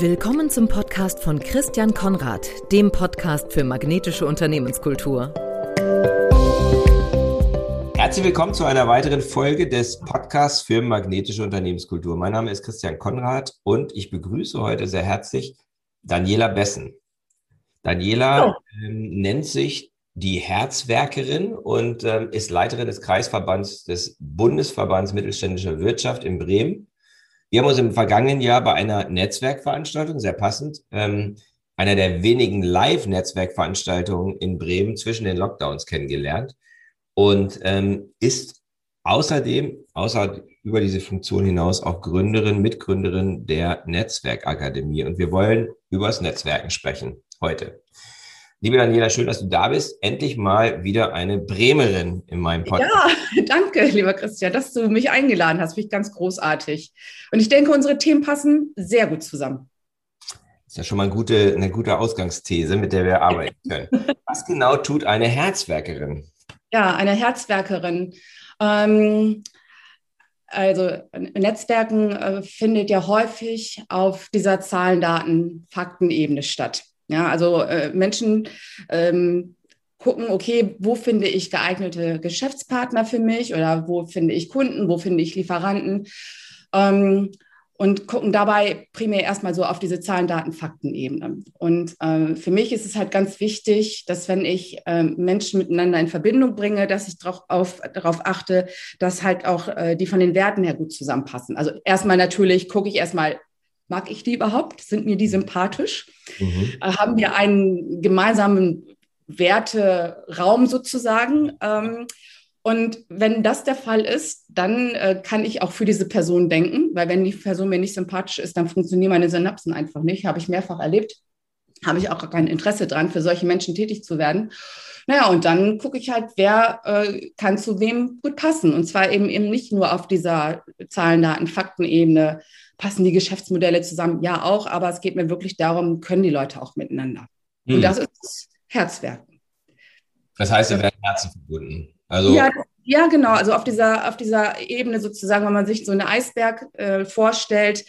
Willkommen zum Podcast von Christian Konrad, dem Podcast für magnetische Unternehmenskultur. Herzlich willkommen zu einer weiteren Folge des Podcasts für magnetische Unternehmenskultur. Mein Name ist Christian Konrad und ich begrüße heute sehr herzlich Daniela Bessen. Daniela ähm, nennt sich die Herzwerkerin und ähm, ist Leiterin des Kreisverbands des Bundesverbands Mittelständischer Wirtschaft in Bremen wir haben uns im vergangenen Jahr bei einer Netzwerkveranstaltung, sehr passend, ähm, einer der wenigen Live-Netzwerkveranstaltungen in Bremen zwischen den Lockdowns kennengelernt und ähm, ist außerdem, außer über diese Funktion hinaus, auch Gründerin, Mitgründerin der Netzwerkakademie. Und wir wollen über das Netzwerken sprechen heute. Liebe Daniela, schön, dass du da bist. Endlich mal wieder eine Bremerin in meinem Podcast. Ja, danke, lieber Christian, dass du mich eingeladen hast. Finde ich ganz großartig. Und ich denke, unsere Themen passen sehr gut zusammen. Das ist ja schon mal eine gute, eine gute Ausgangsthese, mit der wir arbeiten können. Was genau tut eine Herzwerkerin? Ja, eine Herzwerkerin. Ähm, also Netzwerken äh, findet ja häufig auf dieser Zahlen, Daten, Faktenebene statt. Ja, also äh, Menschen ähm, gucken, okay, wo finde ich geeignete Geschäftspartner für mich oder wo finde ich Kunden, wo finde ich Lieferanten ähm, und gucken dabei primär erstmal so auf diese Zahlen, Daten, Fakten-Ebene. Und äh, für mich ist es halt ganz wichtig, dass wenn ich äh, Menschen miteinander in Verbindung bringe, dass ich darauf auf, darauf achte, dass halt auch äh, die von den Werten her gut zusammenpassen. Also erstmal natürlich gucke ich erstmal, Mag ich die überhaupt? Sind mir die sympathisch? Mhm. Äh, haben wir einen gemeinsamen Werteraum sozusagen? Ähm, und wenn das der Fall ist, dann äh, kann ich auch für diese Person denken, weil wenn die Person mir nicht sympathisch ist, dann funktionieren meine Synapsen einfach nicht. Habe ich mehrfach erlebt. Habe ich auch kein Interesse dran, für solche Menschen tätig zu werden. Naja, und dann gucke ich halt, wer äh, kann zu wem gut passen. Und zwar eben eben nicht nur auf dieser Zahlen, Daten, Faktenebene, passen die Geschäftsmodelle zusammen? Ja, auch, aber es geht mir wirklich darum, können die Leute auch miteinander? Hm. Und das ist Herzwerken. Das heißt, wir werden Herzen verbunden. Also ja, ja, genau. Also auf dieser, auf dieser Ebene sozusagen, wenn man sich so einen Eisberg äh, vorstellt,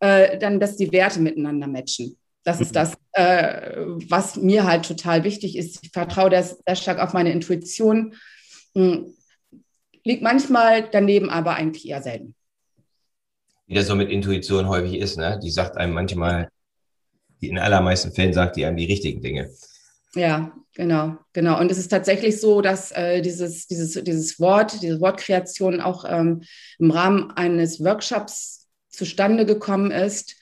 äh, dann, dass die Werte miteinander matchen. Das ist mhm. das, äh, was mir halt total wichtig ist. Ich vertraue sehr stark auf meine Intuition. Hm. Liegt manchmal daneben, aber eigentlich eher selten wie das so mit Intuition häufig ist, ne? Die sagt einem manchmal, die in allermeisten Fällen sagt die einem die richtigen Dinge. Ja, genau, genau. Und es ist tatsächlich so, dass äh, dieses, dieses, dieses Wort, diese Wortkreation auch ähm, im Rahmen eines Workshops zustande gekommen ist.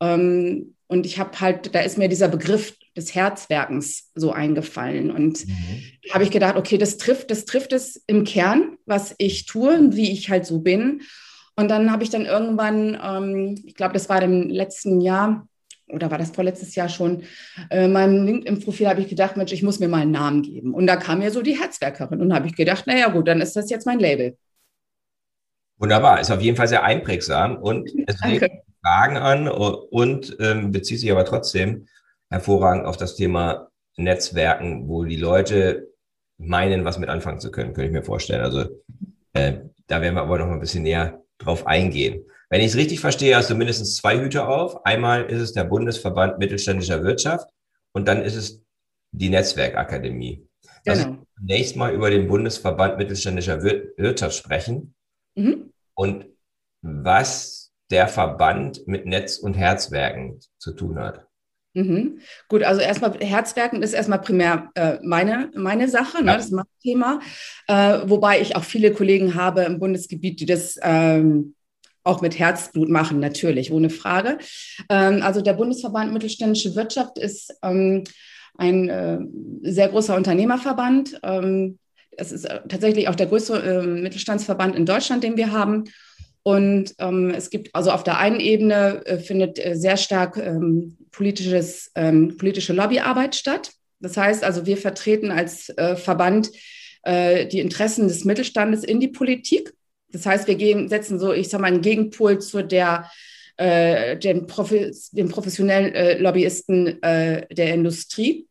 Ähm, und ich habe halt, da ist mir dieser Begriff des Herzwerkens so eingefallen. Und mhm. habe ich gedacht, okay, das trifft, das trifft es im Kern, was ich tue und wie ich halt so bin. Und dann habe ich dann irgendwann, ähm, ich glaube, das war im letzten Jahr oder war das vorletztes Jahr schon, äh, meinem LinkedIn-Profil habe ich gedacht, Mensch, ich muss mir mal einen Namen geben. Und da kam mir so die Herzwerkerin und habe ich gedacht, naja gut, dann ist das jetzt mein Label. Wunderbar, ist auf jeden Fall sehr einprägsam und es regt Fragen an und ähm, bezieht sich aber trotzdem hervorragend auf das Thema Netzwerken, wo die Leute meinen, was mit anfangen zu können, könnte ich mir vorstellen. Also äh, da werden wir aber noch mal ein bisschen näher drauf eingehen. Wenn ich es richtig verstehe, hast du mindestens zwei Hüte auf. Einmal ist es der Bundesverband Mittelständischer Wirtschaft und dann ist es die Netzwerkakademie. Lass genau. zunächst mal über den Bundesverband Mittelständischer Wirtschaft sprechen mhm. und was der Verband mit Netz- und Herzwerken zu tun hat. Mhm. Gut, also erstmal Herzwerken ist erstmal primär äh, meine, meine Sache, ne? das ist mein Thema. Äh, wobei ich auch viele Kollegen habe im Bundesgebiet, die das ähm, auch mit Herzblut machen, natürlich, ohne Frage. Ähm, also der Bundesverband Mittelständische Wirtschaft ist ähm, ein äh, sehr großer Unternehmerverband. Ähm, es ist äh, tatsächlich auch der größte ähm, Mittelstandsverband in Deutschland, den wir haben. Und ähm, es gibt also auf der einen Ebene äh, findet äh, sehr stark ähm, politisches, ähm, politische Lobbyarbeit statt. Das heißt also, wir vertreten als äh, Verband äh, die Interessen des Mittelstandes in die Politik. Das heißt, wir gehen, setzen so, ich sage mal, einen Gegenpol zu der, äh, den, Profi den professionellen äh, Lobbyisten äh, der Industrie,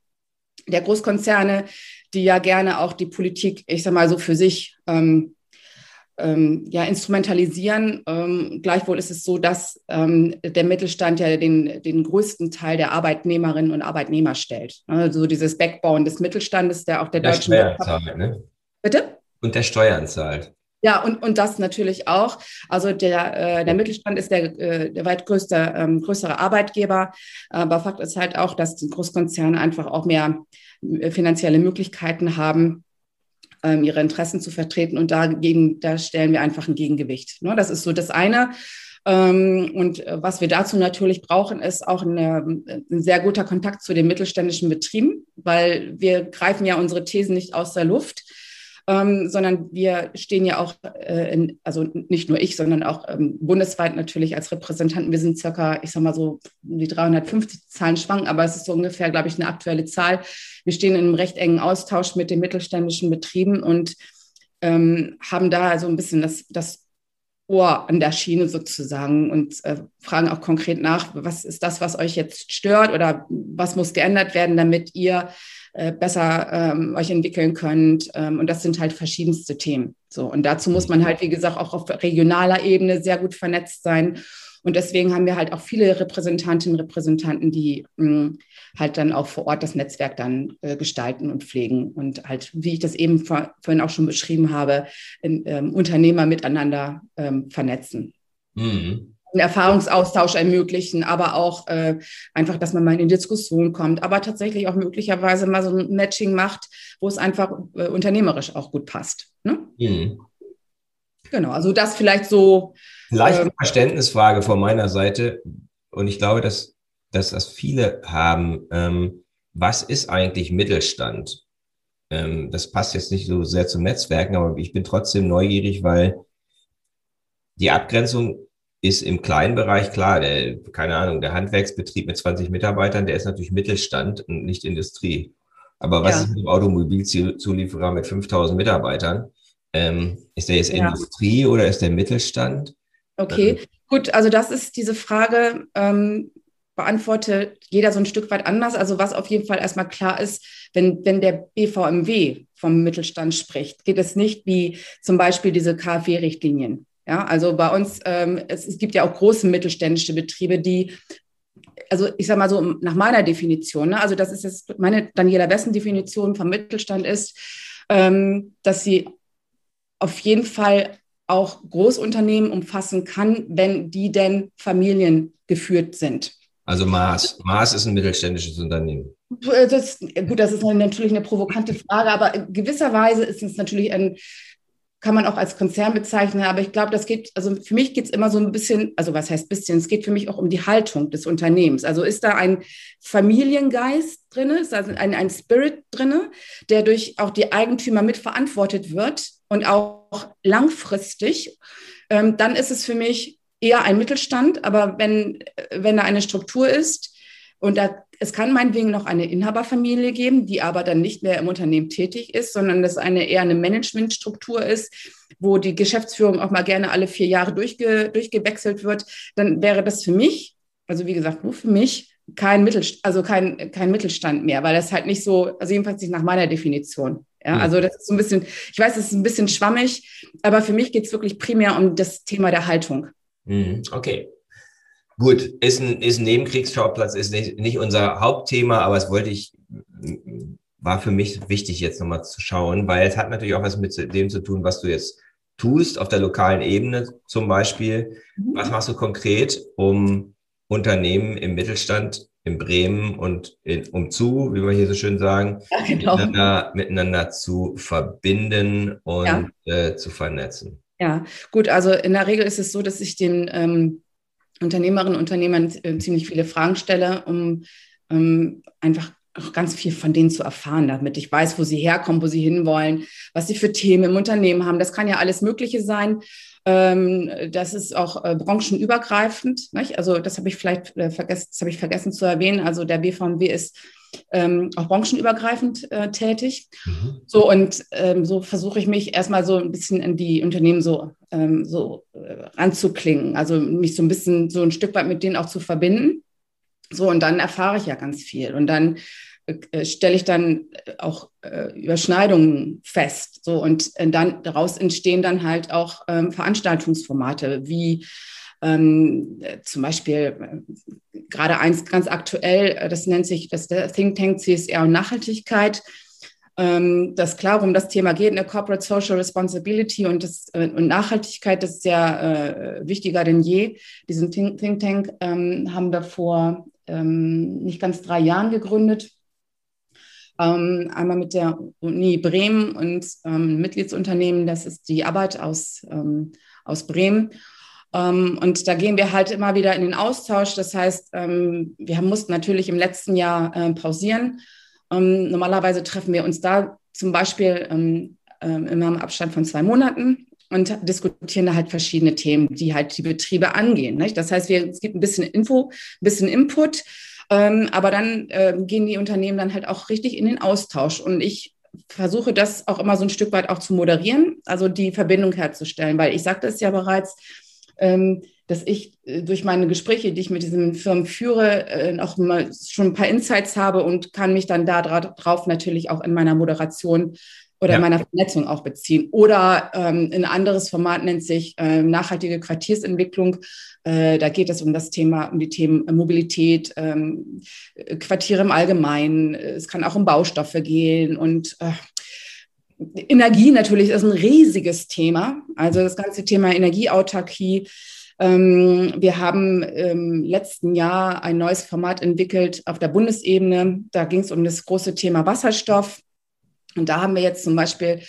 der Großkonzerne, die ja gerne auch die Politik, ich sage mal so, für sich ähm, ähm, ja, instrumentalisieren. Ähm, gleichwohl ist es so, dass ähm, der Mittelstand ja den, den größten Teil der Arbeitnehmerinnen und Arbeitnehmer stellt. Also dieses Backbone des Mittelstandes, der auch der, der deutschen Steuern ne? Bitte? Und der Steuern zahlt. Ja, und, und das natürlich auch. Also der, äh, der Mittelstand ist der, äh, der weit größte, ähm, größere Arbeitgeber. Aber Fakt ist halt auch, dass die Großkonzerne einfach auch mehr äh, finanzielle Möglichkeiten haben, ähm, ihre Interessen zu vertreten. Und dagegen, da stellen wir einfach ein Gegengewicht. Ne? Das ist so das eine. Ähm, und äh, was wir dazu natürlich brauchen, ist auch eine, ein sehr guter Kontakt zu den mittelständischen Betrieben, weil wir greifen ja unsere Thesen nicht aus der Luft ähm, sondern wir stehen ja auch, äh, in, also nicht nur ich, sondern auch ähm, bundesweit natürlich als Repräsentanten. Wir sind circa, ich sag mal so, die 350 Zahlen schwanken, aber es ist so ungefähr, glaube ich, eine aktuelle Zahl. Wir stehen in einem recht engen Austausch mit den mittelständischen Betrieben und ähm, haben da so ein bisschen das, das Ohr an der Schiene sozusagen und äh, fragen auch konkret nach, was ist das, was euch jetzt stört oder was muss geändert werden, damit ihr äh, besser ähm, euch entwickeln könnt. Ähm, und das sind halt verschiedenste Themen. So, und dazu muss man halt, wie gesagt, auch auf regionaler Ebene sehr gut vernetzt sein. Und deswegen haben wir halt auch viele Repräsentantinnen und Repräsentanten, die mh, hm, halt dann auch vor Ort das Netzwerk dann äh, gestalten und pflegen und halt, wie ich das eben vor, vorhin auch schon beschrieben habe, in, ähm, Unternehmer miteinander ähm, vernetzen. Mhm einen Erfahrungsaustausch ermöglichen, aber auch äh, einfach, dass man mal in Diskussion kommt, aber tatsächlich auch möglicherweise mal so ein Matching macht, wo es einfach äh, unternehmerisch auch gut passt. Ne? Mhm. Genau, also das vielleicht so. Leichte äh, Verständnisfrage von meiner Seite und ich glaube, dass, dass das viele haben. Ähm, was ist eigentlich Mittelstand? Ähm, das passt jetzt nicht so sehr zum Netzwerken, aber ich bin trotzdem neugierig, weil die Abgrenzung ist im kleinen Bereich klar, der, keine Ahnung, der Handwerksbetrieb mit 20 Mitarbeitern, der ist natürlich Mittelstand und nicht Industrie. Aber was ja. ist mit dem Automobilzulieferer mit 5000 Mitarbeitern? Ähm, ist der jetzt ja. Industrie oder ist der Mittelstand? Okay, ähm, gut, also das ist diese Frage, ähm, beantwortet jeder so ein Stück weit anders. Also was auf jeden Fall erstmal klar ist, wenn, wenn der BVMW vom Mittelstand spricht, geht es nicht wie zum Beispiel diese KfW-Richtlinien. Ja, also bei uns, ähm, es, es gibt ja auch große mittelständische Betriebe, die also ich sage mal so nach meiner Definition, ne, also das ist jetzt meine Daniela Wessen Definition vom Mittelstand ist, ähm, dass sie auf jeden Fall auch Großunternehmen umfassen kann, wenn die denn familiengeführt sind. Also Maas. Maas ist ein mittelständisches Unternehmen. Das, gut, das ist natürlich eine provokante Frage, aber in gewisser Weise ist es natürlich ein kann man auch als Konzern bezeichnen, aber ich glaube, das geht, also für mich geht es immer so ein bisschen, also was heißt bisschen, es geht für mich auch um die Haltung des Unternehmens. Also ist da ein Familiengeist drin, ist da ein, ein Spirit drin, der durch auch die Eigentümer mitverantwortet wird und auch langfristig, ähm, dann ist es für mich eher ein Mittelstand, aber wenn, wenn da eine Struktur ist, und da, es kann meinetwegen noch eine Inhaberfamilie geben, die aber dann nicht mehr im Unternehmen tätig ist, sondern das eine eher eine Managementstruktur ist, wo die Geschäftsführung auch mal gerne alle vier Jahre durchge, durchgewechselt wird. Dann wäre das für mich, also wie gesagt, nur für mich, kein, Mittelst also kein, kein Mittelstand mehr, weil das halt nicht so, also jedenfalls nicht nach meiner Definition. Ja, also das ist so ein bisschen, ich weiß, es ist ein bisschen schwammig, aber für mich geht es wirklich primär um das Thema der Haltung. Mhm. Okay. Gut, ist ein, ist ein Nebenkriegsschauplatz, ist nicht, nicht unser Hauptthema, aber es wollte ich, war für mich wichtig, jetzt nochmal zu schauen, weil es hat natürlich auch was mit dem zu tun, was du jetzt tust auf der lokalen Ebene zum Beispiel. Mhm. Was machst du konkret, um Unternehmen im Mittelstand in Bremen und in, umzu, wie wir hier so schön sagen, ja, genau. miteinander, miteinander, zu verbinden und ja. äh, zu vernetzen? Ja, gut, also in der Regel ist es so, dass ich den ähm, Unternehmerinnen und Unternehmern äh, ziemlich viele Fragen stelle, um ähm, einfach auch ganz viel von denen zu erfahren, damit ich weiß, wo sie herkommen, wo sie hinwollen, was sie für Themen im Unternehmen haben. Das kann ja alles Mögliche sein. Ähm, das ist auch äh, branchenübergreifend. Nicht? Also das habe ich vielleicht äh, vergessen, das habe ich vergessen zu erwähnen. Also der BVMW ist ähm, auch branchenübergreifend äh, tätig. Mhm. So und ähm, so versuche ich mich erstmal so ein bisschen in die Unternehmen so, ähm, so äh, ranzuklingen, also mich so ein bisschen so ein Stück weit mit denen auch zu verbinden. So und dann erfahre ich ja ganz viel und dann stelle ich dann auch äh, Überschneidungen fest. So, und äh, dann daraus entstehen dann halt auch ähm, Veranstaltungsformate wie ähm, zum Beispiel äh, gerade eins ganz aktuell, äh, das nennt sich das Think Tank CSR und Nachhaltigkeit ähm, dass klar um das Thema geht, eine Corporate Social Responsibility und, das, äh, und Nachhaltigkeit, das ist ja äh, wichtiger denn je. Diesen Think, Think Tank ähm, haben wir vor ähm, nicht ganz drei Jahren gegründet. Ähm, einmal mit der Uni Bremen und ähm, Mitgliedsunternehmen, das ist die Arbeit aus, ähm, aus Bremen. Um, und da gehen wir halt immer wieder in den Austausch. Das heißt, ähm, wir mussten natürlich im letzten Jahr äh, pausieren, ähm, normalerweise treffen wir uns da zum Beispiel ähm, ähm, immer im Abstand von zwei Monaten und diskutieren da halt verschiedene Themen, die halt die Betriebe angehen. Nicht? Das heißt, wir, es gibt ein bisschen Info, ein bisschen Input, ähm, aber dann äh, gehen die Unternehmen dann halt auch richtig in den Austausch. Und ich versuche das auch immer so ein Stück weit auch zu moderieren, also die Verbindung herzustellen, weil ich sagte es ja bereits, ähm, dass ich äh, durch meine Gespräche, die ich mit diesen Firmen führe, äh, auch mal schon ein paar Insights habe und kann mich dann darauf natürlich auch in meiner Moderation oder ja. in meiner Vernetzung auch beziehen. Oder ähm, ein anderes Format nennt sich äh, nachhaltige Quartiersentwicklung. Äh, da geht es um das Thema, um die Themen Mobilität, ähm, Quartiere im Allgemeinen. Es kann auch um Baustoffe gehen und äh, Energie natürlich ist ein riesiges Thema. Also das ganze Thema Energieautarkie ähm, wir haben im letzten Jahr ein neues Format entwickelt auf der Bundesebene. Da ging es um das große Thema Wasserstoff. Und da haben wir jetzt zum Beispiel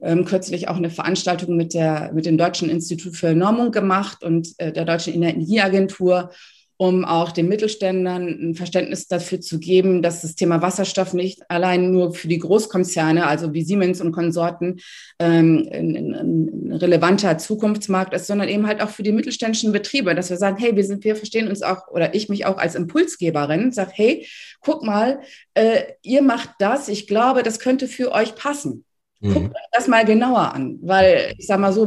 ähm, kürzlich auch eine Veranstaltung mit, der, mit dem Deutschen Institut für Normung gemacht und äh, der Deutschen Energieagentur um auch den Mittelständlern ein Verständnis dafür zu geben, dass das Thema Wasserstoff nicht allein nur für die Großkonzerne, also wie Siemens und Konsorten, ähm, ein, ein, relevanter Zukunftsmarkt ist, sondern eben halt auch für die mittelständischen Betriebe, dass wir sagen, hey, wir sind, wir verstehen uns auch oder ich mich auch als Impulsgeberin, sag, hey, guck mal, äh, ihr macht das, ich glaube, das könnte für euch passen. Mhm. Guckt euch das mal genauer an, weil ich sage mal so,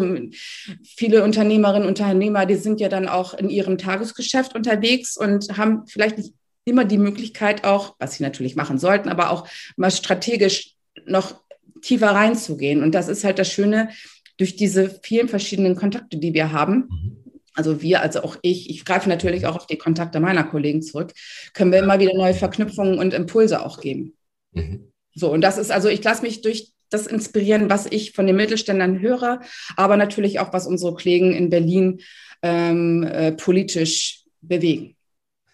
viele Unternehmerinnen und Unternehmer, die sind ja dann auch in ihrem Tagesgeschäft unterwegs und haben vielleicht nicht immer die Möglichkeit auch, was sie natürlich machen sollten, aber auch mal strategisch noch tiefer reinzugehen. Und das ist halt das Schöne durch diese vielen verschiedenen Kontakte, die wir haben. Mhm. Also wir, also auch ich, ich greife natürlich auch auf die Kontakte meiner Kollegen zurück, können wir immer wieder neue Verknüpfungen und Impulse auch geben. Mhm. So, und das ist also, ich lasse mich durch das inspirieren, was ich von den Mittelständlern höre, aber natürlich auch, was unsere Kollegen in Berlin ähm, äh, politisch bewegen.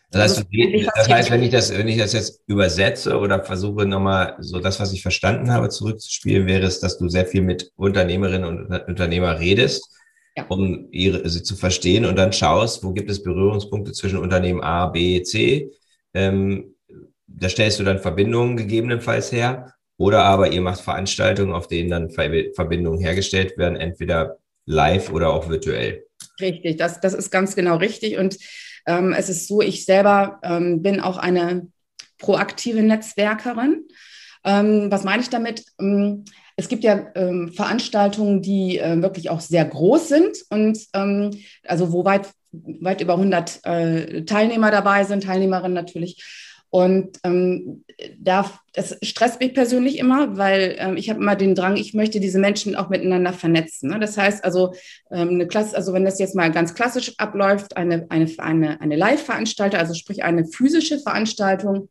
Das heißt, also, das heißt, wenn ich das, wenn ich das jetzt übersetze oder versuche nochmal so das, was ich verstanden habe, zurückzuspielen, wäre es, dass du sehr viel mit Unternehmerinnen und Unternehmer redest, ja. um ihre, sie zu verstehen und dann schaust, wo gibt es Berührungspunkte zwischen Unternehmen A, B, C. Ähm, da stellst du dann Verbindungen gegebenenfalls her oder aber ihr macht Veranstaltungen, auf denen dann Verbindungen hergestellt werden, entweder live oder auch virtuell. Richtig, das, das ist ganz genau richtig. Und ähm, es ist so, ich selber ähm, bin auch eine proaktive Netzwerkerin. Ähm, was meine ich damit? Ähm, es gibt ja ähm, Veranstaltungen, die äh, wirklich auch sehr groß sind und ähm, also wo weit, weit über 100 äh, Teilnehmer dabei sind, Teilnehmerinnen natürlich. Und ähm, da, das stresst mich persönlich immer, weil ähm, ich habe immer den Drang, ich möchte diese Menschen auch miteinander vernetzen. Ne? Das heißt also, ähm, eine Klasse, also wenn das jetzt mal ganz klassisch abläuft, eine, eine, eine, eine Live-Veranstaltung, also sprich eine physische Veranstaltung,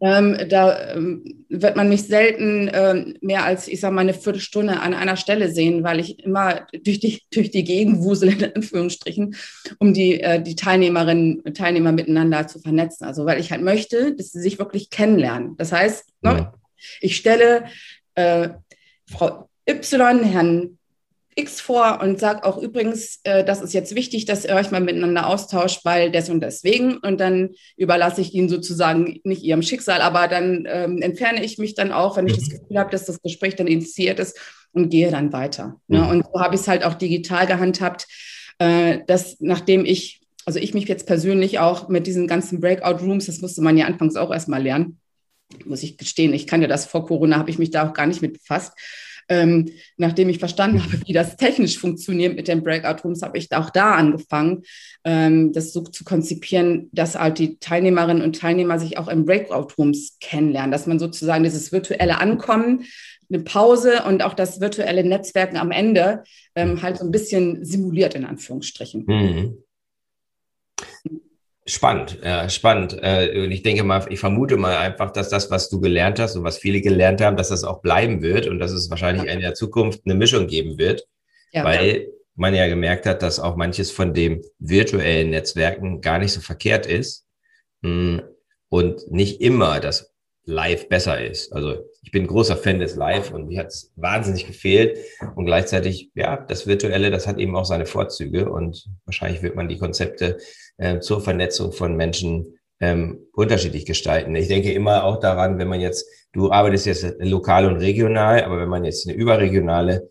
ähm, da ähm, wird man mich selten ähm, mehr als, ich sage mal, eine Viertelstunde an einer Stelle sehen, weil ich immer durch die, durch die Gegend wusel, in Anführungsstrichen, um die, äh, die Teilnehmerinnen und Teilnehmer miteinander zu vernetzen. Also weil ich halt möchte, dass sie sich wirklich kennenlernen. Das heißt, ne, ja. ich stelle äh, Frau Y, Herrn X vor und sage auch übrigens, äh, das ist jetzt wichtig, dass ihr euch mal miteinander austauscht, weil des und deswegen. Und dann überlasse ich ihnen sozusagen nicht ihrem Schicksal, aber dann ähm, entferne ich mich dann auch, wenn ich das mhm. Gefühl habe, dass das Gespräch dann initiiert ist und gehe dann weiter. Ne? Mhm. Und so habe ich es halt auch digital gehandhabt, äh, dass nachdem ich, also ich mich jetzt persönlich auch mit diesen ganzen Breakout-Rooms, das musste man ja anfangs auch erstmal lernen, muss ich gestehen, ich kann ja das vor Corona, habe ich mich da auch gar nicht mit befasst ähm, nachdem ich verstanden habe, wie das technisch funktioniert mit den Breakout Rooms, habe ich auch da angefangen, ähm, das so zu konzipieren, dass halt die Teilnehmerinnen und Teilnehmer sich auch in Breakout Rooms kennenlernen, dass man sozusagen dieses virtuelle Ankommen eine Pause und auch das virtuelle Netzwerken am Ende ähm, halt so ein bisschen simuliert, in Anführungsstrichen. Mhm. Spannend, ja, spannend. Äh, und ich denke mal, ich vermute mal einfach, dass das, was du gelernt hast und was viele gelernt haben, dass das auch bleiben wird und dass es wahrscheinlich ja. in der Zukunft eine Mischung geben wird, ja, weil man ja gemerkt hat, dass auch manches von dem virtuellen Netzwerken gar nicht so verkehrt ist hm, und nicht immer das Live besser ist. Also ich bin großer Fan des Live und mir hat es wahnsinnig gefehlt. Und gleichzeitig, ja, das Virtuelle, das hat eben auch seine Vorzüge und wahrscheinlich wird man die Konzepte äh, zur Vernetzung von Menschen ähm, unterschiedlich gestalten. Ich denke immer auch daran, wenn man jetzt, du arbeitest jetzt lokal und regional, aber wenn man jetzt eine überregionale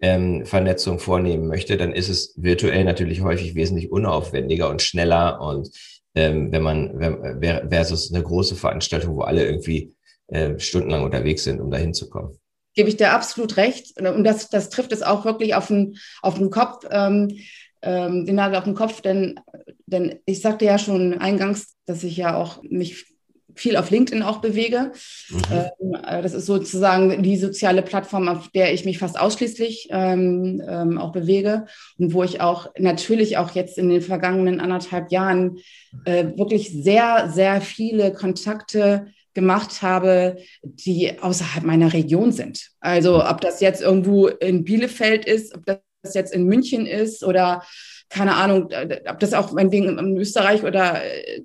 ähm, Vernetzung vornehmen möchte, dann ist es virtuell natürlich häufig wesentlich unaufwendiger und schneller und ähm, wenn man versus eine große Veranstaltung, wo alle irgendwie äh, stundenlang unterwegs sind, um da hinzukommen. Gebe ich dir absolut recht. Und das, das trifft es auch wirklich auf den, auf den Kopf, ähm, ähm, den Nagel auf den Kopf, denn, denn ich sagte ja schon eingangs, dass ich ja auch mich viel auf LinkedIn auch bewege. Mhm. Ähm, äh, das ist sozusagen die soziale Plattform, auf der ich mich fast ausschließlich ähm, ähm, auch bewege und wo ich auch natürlich auch jetzt in den vergangenen anderthalb Jahren äh, wirklich sehr, sehr viele Kontakte gemacht habe, die außerhalb meiner Region sind. Also ob das jetzt irgendwo in Bielefeld ist, ob das jetzt in München ist oder keine Ahnung, ob das auch meinetwegen in Österreich oder äh,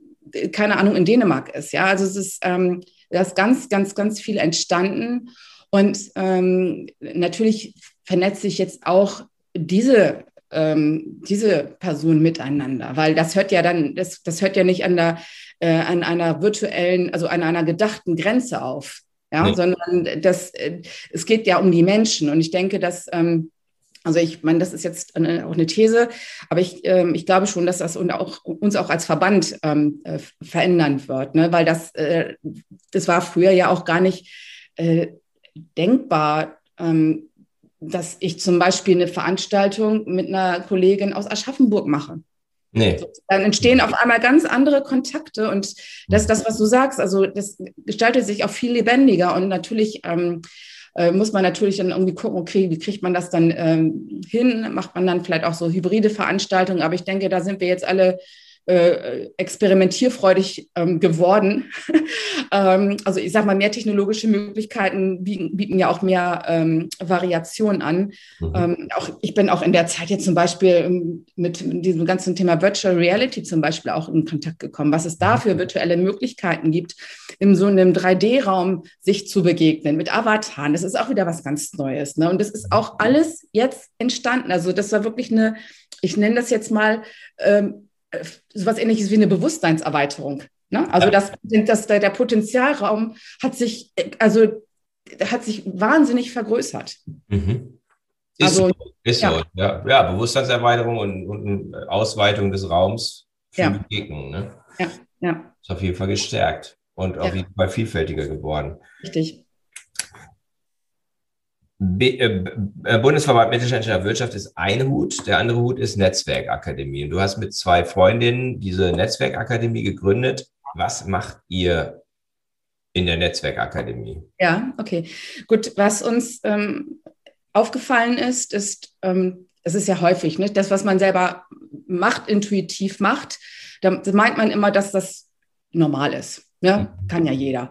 keine Ahnung, in Dänemark ist. Ja, also es ist, ähm, da ist ganz, ganz, ganz viel entstanden. Und ähm, natürlich vernetzt sich jetzt auch diese, ähm, diese Person miteinander, weil das hört ja dann, das, das hört ja nicht an, der, äh, an einer virtuellen, also an einer gedachten Grenze auf. Ja, nee. sondern das, äh, es geht ja um die Menschen. Und ich denke, dass ähm, also ich meine, das ist jetzt eine, auch eine These, aber ich, ähm, ich glaube schon, dass das und auch, uns auch als Verband ähm, äh, verändern wird, ne? weil das, äh, das war früher ja auch gar nicht äh, denkbar, ähm, dass ich zum Beispiel eine Veranstaltung mit einer Kollegin aus Aschaffenburg mache. Nee. Dann entstehen auf einmal ganz andere Kontakte und das ist das, was du sagst. Also das gestaltet sich auch viel lebendiger und natürlich ähm, äh, muss man natürlich dann irgendwie gucken, okay, wie kriegt man das dann ähm, hin? Macht man dann vielleicht auch so hybride Veranstaltungen? Aber ich denke, da sind wir jetzt alle äh, experimentierfreudig ähm, geworden. ähm, also ich sage mal, mehr technologische Möglichkeiten bieten, bieten ja auch mehr ähm, Variationen an. Mhm. Ähm, auch, ich bin auch in der Zeit jetzt zum Beispiel ähm, mit diesem ganzen Thema Virtual Reality zum Beispiel auch in Kontakt gekommen, was es da für mhm. virtuelle Möglichkeiten gibt, in so einem 3D-Raum sich zu begegnen mit Avataren. Das ist auch wieder was ganz Neues. Ne? Und das ist auch alles jetzt entstanden. Also das war wirklich eine, ich nenne das jetzt mal, ähm, so was ähnliches wie eine Bewusstseinserweiterung. Ne? Also das, das, der Potenzialraum hat sich, also hat sich wahnsinnig vergrößert. Mhm. Ist also, so, ist ja. so. Ja, ja, Bewusstseinserweiterung und, und Ausweitung des Raums für ja. Begegnungen. Ne? Ja, ja. Ist auf jeden Fall gestärkt und auf jeden Fall vielfältiger geworden. Richtig. B äh, äh, Bundesverband mittelständischer Wirtschaft ist ein Hut, der andere Hut ist Netzwerkakademie. Und du hast mit zwei Freundinnen diese Netzwerkakademie gegründet. Was macht ihr in der Netzwerkakademie? Ja, okay. Gut, was uns ähm, aufgefallen ist, ist, ähm, es ist ja häufig, ne? das, was man selber macht, intuitiv macht, da meint man immer, dass das normal ist. Ne? Mhm. Kann ja jeder.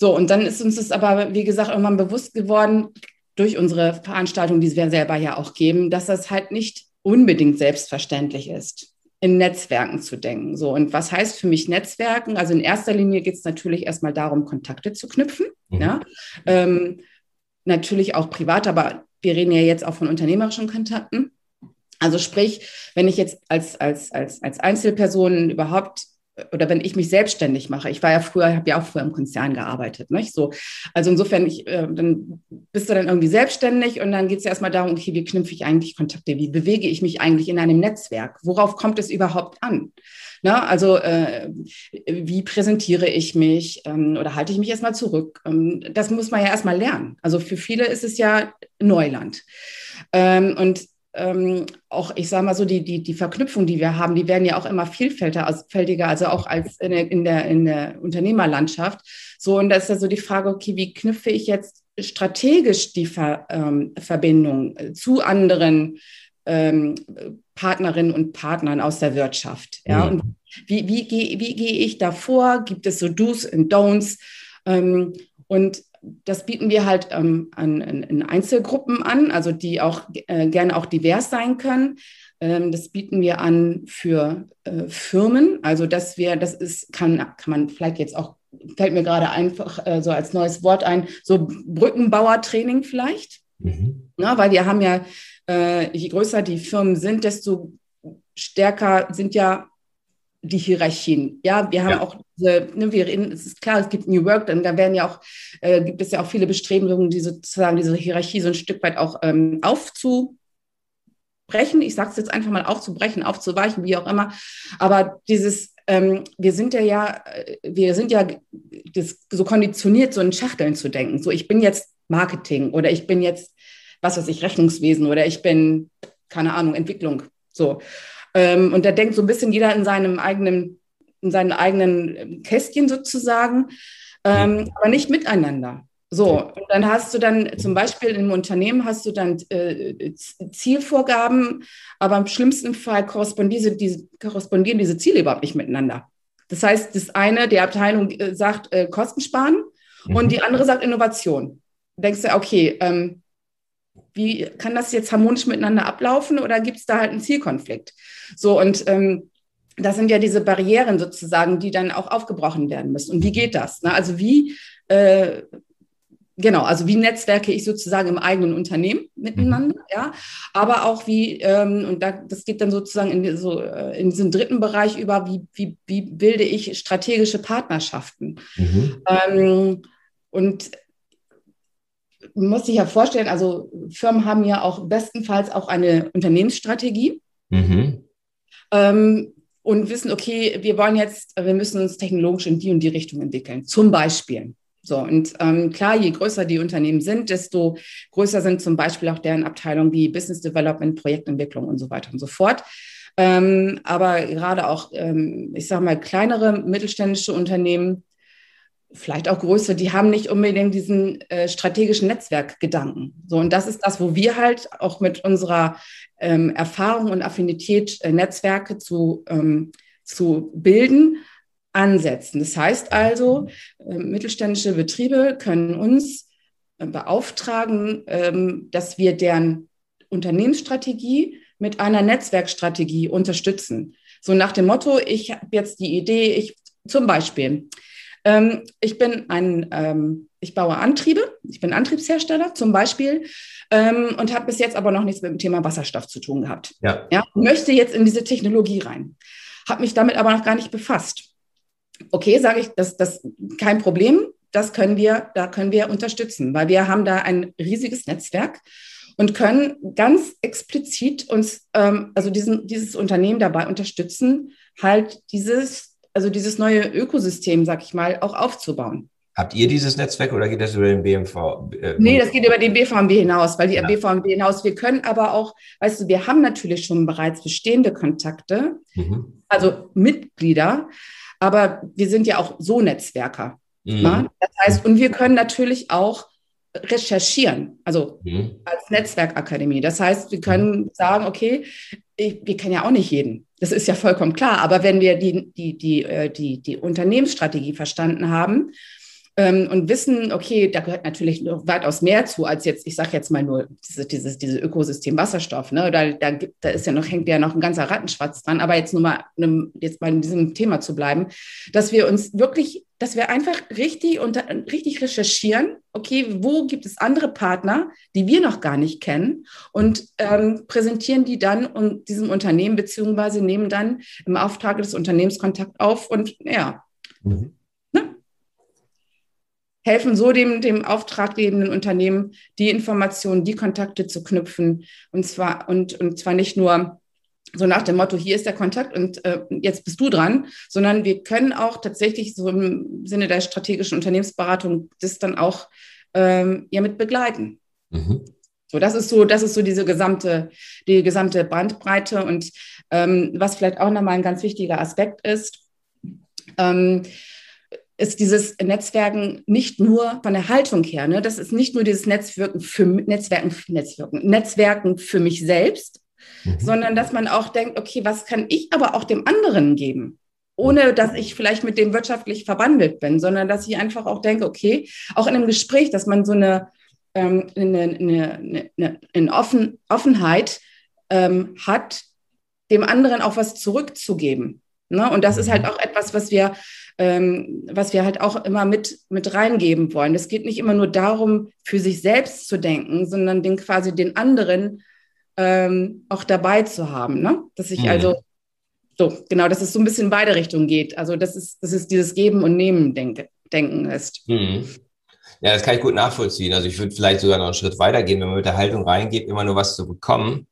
So, und dann ist uns das aber, wie gesagt, irgendwann bewusst geworden, durch unsere Veranstaltung, die wir selber ja auch geben, dass das halt nicht unbedingt selbstverständlich ist, in Netzwerken zu denken. So, und was heißt für mich Netzwerken? Also in erster Linie geht es natürlich erstmal darum, Kontakte zu knüpfen. Mhm. Ja? Ähm, natürlich auch privat, aber wir reden ja jetzt auch von unternehmerischen Kontakten. Also sprich, wenn ich jetzt als, als, als, als Einzelperson überhaupt oder wenn ich mich selbstständig mache, ich war ja früher, habe ja auch früher im Konzern gearbeitet, nicht so. Also insofern, ich, äh, dann bist du dann irgendwie selbstständig und dann geht es ja erstmal darum, okay, wie knüpfe ich eigentlich Kontakte, wie bewege ich mich eigentlich in einem Netzwerk, worauf kommt es überhaupt an? Na, also äh, wie präsentiere ich mich ähm, oder halte ich mich erstmal zurück? Ähm, das muss man ja erstmal lernen. Also für viele ist es ja Neuland. Ähm, und ähm, auch, ich sage mal so, die, die, die Verknüpfung, die wir haben, die werden ja auch immer vielfältiger, also auch als in der, in der, in der Unternehmerlandschaft. So, und da ist ja so die Frage, okay, wie knüpfe ich jetzt strategisch die Ver, ähm, Verbindung zu anderen ähm, Partnerinnen und Partnern aus der Wirtschaft? Ja, mhm. und wie, wie, wie, wie gehe ich da vor? Gibt es so Do's und Don'ts? Ähm, und das bieten wir halt ähm, an, in Einzelgruppen an, also die auch äh, gerne auch divers sein können. Ähm, das bieten wir an für äh, Firmen. Also dass wir, das ist, kann, kann man vielleicht jetzt auch, fällt mir gerade einfach äh, so als neues Wort ein, so Brückenbauertraining vielleicht. Mhm. Na, weil wir haben ja, äh, je größer die Firmen sind, desto stärker sind ja die Hierarchien. Ja, wir haben ja. auch diese, ne, wir reden, es ist klar, es gibt New Work, dann da werden ja auch, äh, gibt es ja auch viele Bestrebungen, die sozusagen diese Hierarchie so ein Stück weit auch ähm, aufzubrechen. Ich sage es jetzt einfach mal aufzubrechen, aufzuweichen, wie auch immer. Aber dieses, ähm, wir sind ja ja, äh, wir sind ja das, so konditioniert, so in Schachteln zu denken. So, ich bin jetzt Marketing oder ich bin jetzt, was weiß ich, Rechnungswesen oder ich bin, keine Ahnung, Entwicklung. So. Ähm, und da denkt so ein bisschen jeder in seinem eigenen, in seinen eigenen ähm, Kästchen sozusagen, ähm, aber nicht miteinander. So, und dann hast du dann zum Beispiel im Unternehmen hast du dann äh, Zielvorgaben, aber im schlimmsten Fall korrespondieren diese, korrespondieren diese Ziele überhaupt nicht miteinander. Das heißt, das eine, die Abteilung äh, sagt äh, Kosten sparen mhm. und die andere sagt Innovation. denkst du, okay, ähm, wie kann das jetzt harmonisch miteinander ablaufen oder gibt es da halt einen Zielkonflikt? So, und ähm, das sind ja diese Barrieren sozusagen, die dann auch aufgebrochen werden müssen. Und wie geht das? Ne? Also wie, äh, genau, also wie netzwerke ich sozusagen im eigenen Unternehmen miteinander, mhm. ja, aber auch wie, ähm, und da, das geht dann sozusagen in, so, äh, in diesen dritten Bereich über, wie, wie, wie bilde ich strategische Partnerschaften? Mhm. Ähm, und muss sich ja vorstellen, also Firmen haben ja auch bestenfalls auch eine Unternehmensstrategie. Mhm. Ähm, und wissen, okay, wir wollen jetzt, wir müssen uns technologisch in die und die Richtung entwickeln. Zum Beispiel. So, und ähm, klar, je größer die Unternehmen sind, desto größer sind zum Beispiel auch deren Abteilungen wie Business Development, Projektentwicklung und so weiter und so fort. Ähm, aber gerade auch, ähm, ich sage mal, kleinere mittelständische Unternehmen vielleicht auch größere, die haben nicht unbedingt diesen äh, strategischen Netzwerkgedanken. So, und das ist das, wo wir halt auch mit unserer ähm, Erfahrung und Affinität, äh, Netzwerke zu, ähm, zu bilden, ansetzen. Das heißt also, äh, mittelständische Betriebe können uns äh, beauftragen, ähm, dass wir deren Unternehmensstrategie mit einer Netzwerkstrategie unterstützen. So nach dem Motto, ich habe jetzt die Idee, ich zum Beispiel, ähm, ich bin ein, ähm, ich baue Antriebe, ich bin Antriebshersteller zum Beispiel ähm, und habe bis jetzt aber noch nichts mit dem Thema Wasserstoff zu tun gehabt. Ja. ja möchte jetzt in diese Technologie rein, habe mich damit aber noch gar nicht befasst. Okay, sage ich, das, das kein Problem, das können wir, da können wir unterstützen, weil wir haben da ein riesiges Netzwerk und können ganz explizit uns, ähm, also diesen, dieses Unternehmen dabei unterstützen, halt dieses also dieses neue Ökosystem, sag ich mal, auch aufzubauen. Habt ihr dieses Netzwerk oder geht das über den BMV? Äh, nee, das geht über den BVMW hinaus, weil die ja. BVMW hinaus, wir können aber auch, weißt du, wir haben natürlich schon bereits bestehende Kontakte, mhm. also Mitglieder, aber wir sind ja auch so Netzwerker. Mhm. Das heißt, und wir können natürlich auch recherchieren, also mhm. als Netzwerkakademie. Das heißt, wir können sagen, okay, ich, wir kennen ja auch nicht jeden. Das ist ja vollkommen klar. Aber wenn wir die, die, die, äh, die, die Unternehmensstrategie verstanden haben, ähm, und wissen, okay, da gehört natürlich noch weitaus mehr zu, als jetzt, ich sage jetzt mal nur dieses, dieses, dieses Ökosystem Wasserstoff. Ne? Da, da, gibt, da ist ja noch, hängt ja noch ein ganzer Rattenschwarz dran. Aber jetzt nur mal, jetzt mal in diesem Thema zu bleiben, dass wir uns wirklich, dass wir einfach richtig und richtig recherchieren, okay, wo gibt es andere Partner, die wir noch gar nicht kennen und ähm, präsentieren die dann und diesem Unternehmen beziehungsweise nehmen dann im Auftrag des Unternehmens Kontakt auf und ja. Mhm helfen so dem, dem auftraggebenden Unternehmen, die Informationen, die Kontakte zu knüpfen. Und zwar, und, und zwar nicht nur so nach dem Motto, hier ist der Kontakt und äh, jetzt bist du dran, sondern wir können auch tatsächlich so im Sinne der strategischen Unternehmensberatung das dann auch ähm, ja mit begleiten. Mhm. So, das ist so, das ist so diese gesamte, die gesamte Bandbreite und ähm, was vielleicht auch nochmal ein ganz wichtiger Aspekt ist. Ähm, ist dieses Netzwerken nicht nur von der Haltung her, ne? das ist nicht nur dieses Netzwerken für Netzwerken, Netzwerken, Netzwerken für mich selbst, mhm. sondern dass man auch denkt, okay, was kann ich aber auch dem anderen geben? Ohne dass ich vielleicht mit dem wirtschaftlich verwandelt bin, sondern dass ich einfach auch denke, okay, auch in einem Gespräch, dass man so eine, ähm, eine, eine, eine, eine Offen, Offenheit ähm, hat, dem anderen auch was zurückzugeben. Ne? Und das ist halt mhm. auch etwas, was wir ähm, was wir halt auch immer mit, mit reingeben wollen. Es geht nicht immer nur darum, für sich selbst zu denken, sondern den quasi den anderen ähm, auch dabei zu haben. Ne? Dass ich mhm. also so, genau, dass es so ein bisschen in beide Richtungen geht. Also, dass es, dass es dieses Geben und Nehmen denke, Denken ist. Mhm. Ja, das kann ich gut nachvollziehen. Also, ich würde vielleicht sogar noch einen Schritt weitergehen, wenn man mit der Haltung reingeht, immer nur was zu bekommen,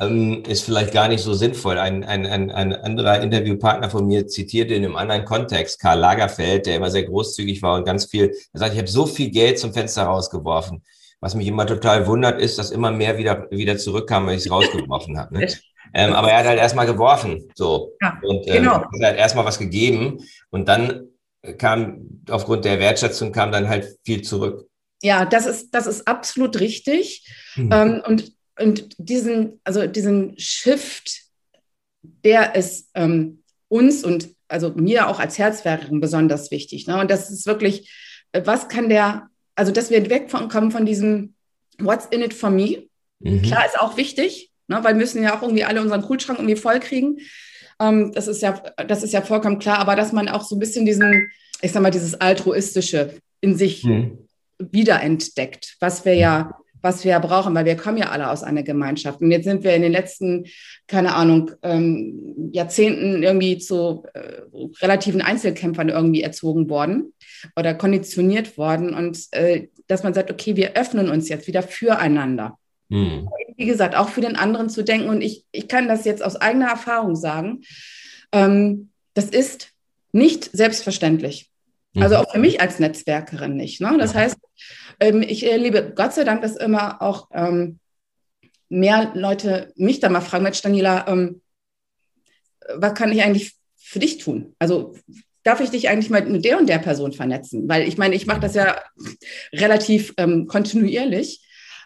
ähm, ist vielleicht gar nicht so sinnvoll. Ein, ein, ein, ein anderer Interviewpartner von mir zitierte in einem anderen Kontext Karl Lagerfeld, der immer sehr großzügig war und ganz viel, er sagt, ich habe so viel Geld zum Fenster rausgeworfen. Was mich immer total wundert, ist, dass immer mehr wieder, wieder zurückkam, wenn ich es rausgeworfen habe. Ne? Ähm, aber er hat halt erstmal geworfen. So. Ja, und ähm, genau. er hat erstmal was gegeben und dann kam aufgrund der Wertschätzung kam dann halt viel zurück. Ja, das ist, das ist absolut richtig. Mhm. Ähm, und und diesen, also diesen Shift, der ist ähm, uns und also mir auch als Herzwerkerin besonders wichtig. Ne? Und das ist wirklich, äh, was kann der, also dass wir wegkommen von diesem What's in it for me? Mhm. Klar ist auch wichtig, ne? weil wir müssen ja auch irgendwie alle unseren Kühlschrank irgendwie voll kriegen. Ähm, das, ist ja, das ist ja vollkommen klar, aber dass man auch so ein bisschen diesen, ich sag mal, dieses Altruistische in sich mhm. wiederentdeckt, was wir ja was wir brauchen, weil wir kommen ja alle aus einer Gemeinschaft. Und jetzt sind wir in den letzten, keine Ahnung, ähm, Jahrzehnten irgendwie zu äh, relativen Einzelkämpfern irgendwie erzogen worden oder konditioniert worden. Und äh, dass man sagt, okay, wir öffnen uns jetzt wieder füreinander. Mhm. Wie gesagt, auch für den anderen zu denken. Und ich, ich kann das jetzt aus eigener Erfahrung sagen. Ähm, das ist nicht selbstverständlich. Also mhm. auch für mich als Netzwerkerin nicht. Ne? Das heißt, ähm, ich erlebe Gott sei Dank, dass immer auch ähm, mehr Leute mich da mal fragen, Mensch, Daniela, ähm, was kann ich eigentlich für dich tun? Also darf ich dich eigentlich mal mit der und der Person vernetzen? Weil ich meine, ich mache das ja relativ kontinuierlich,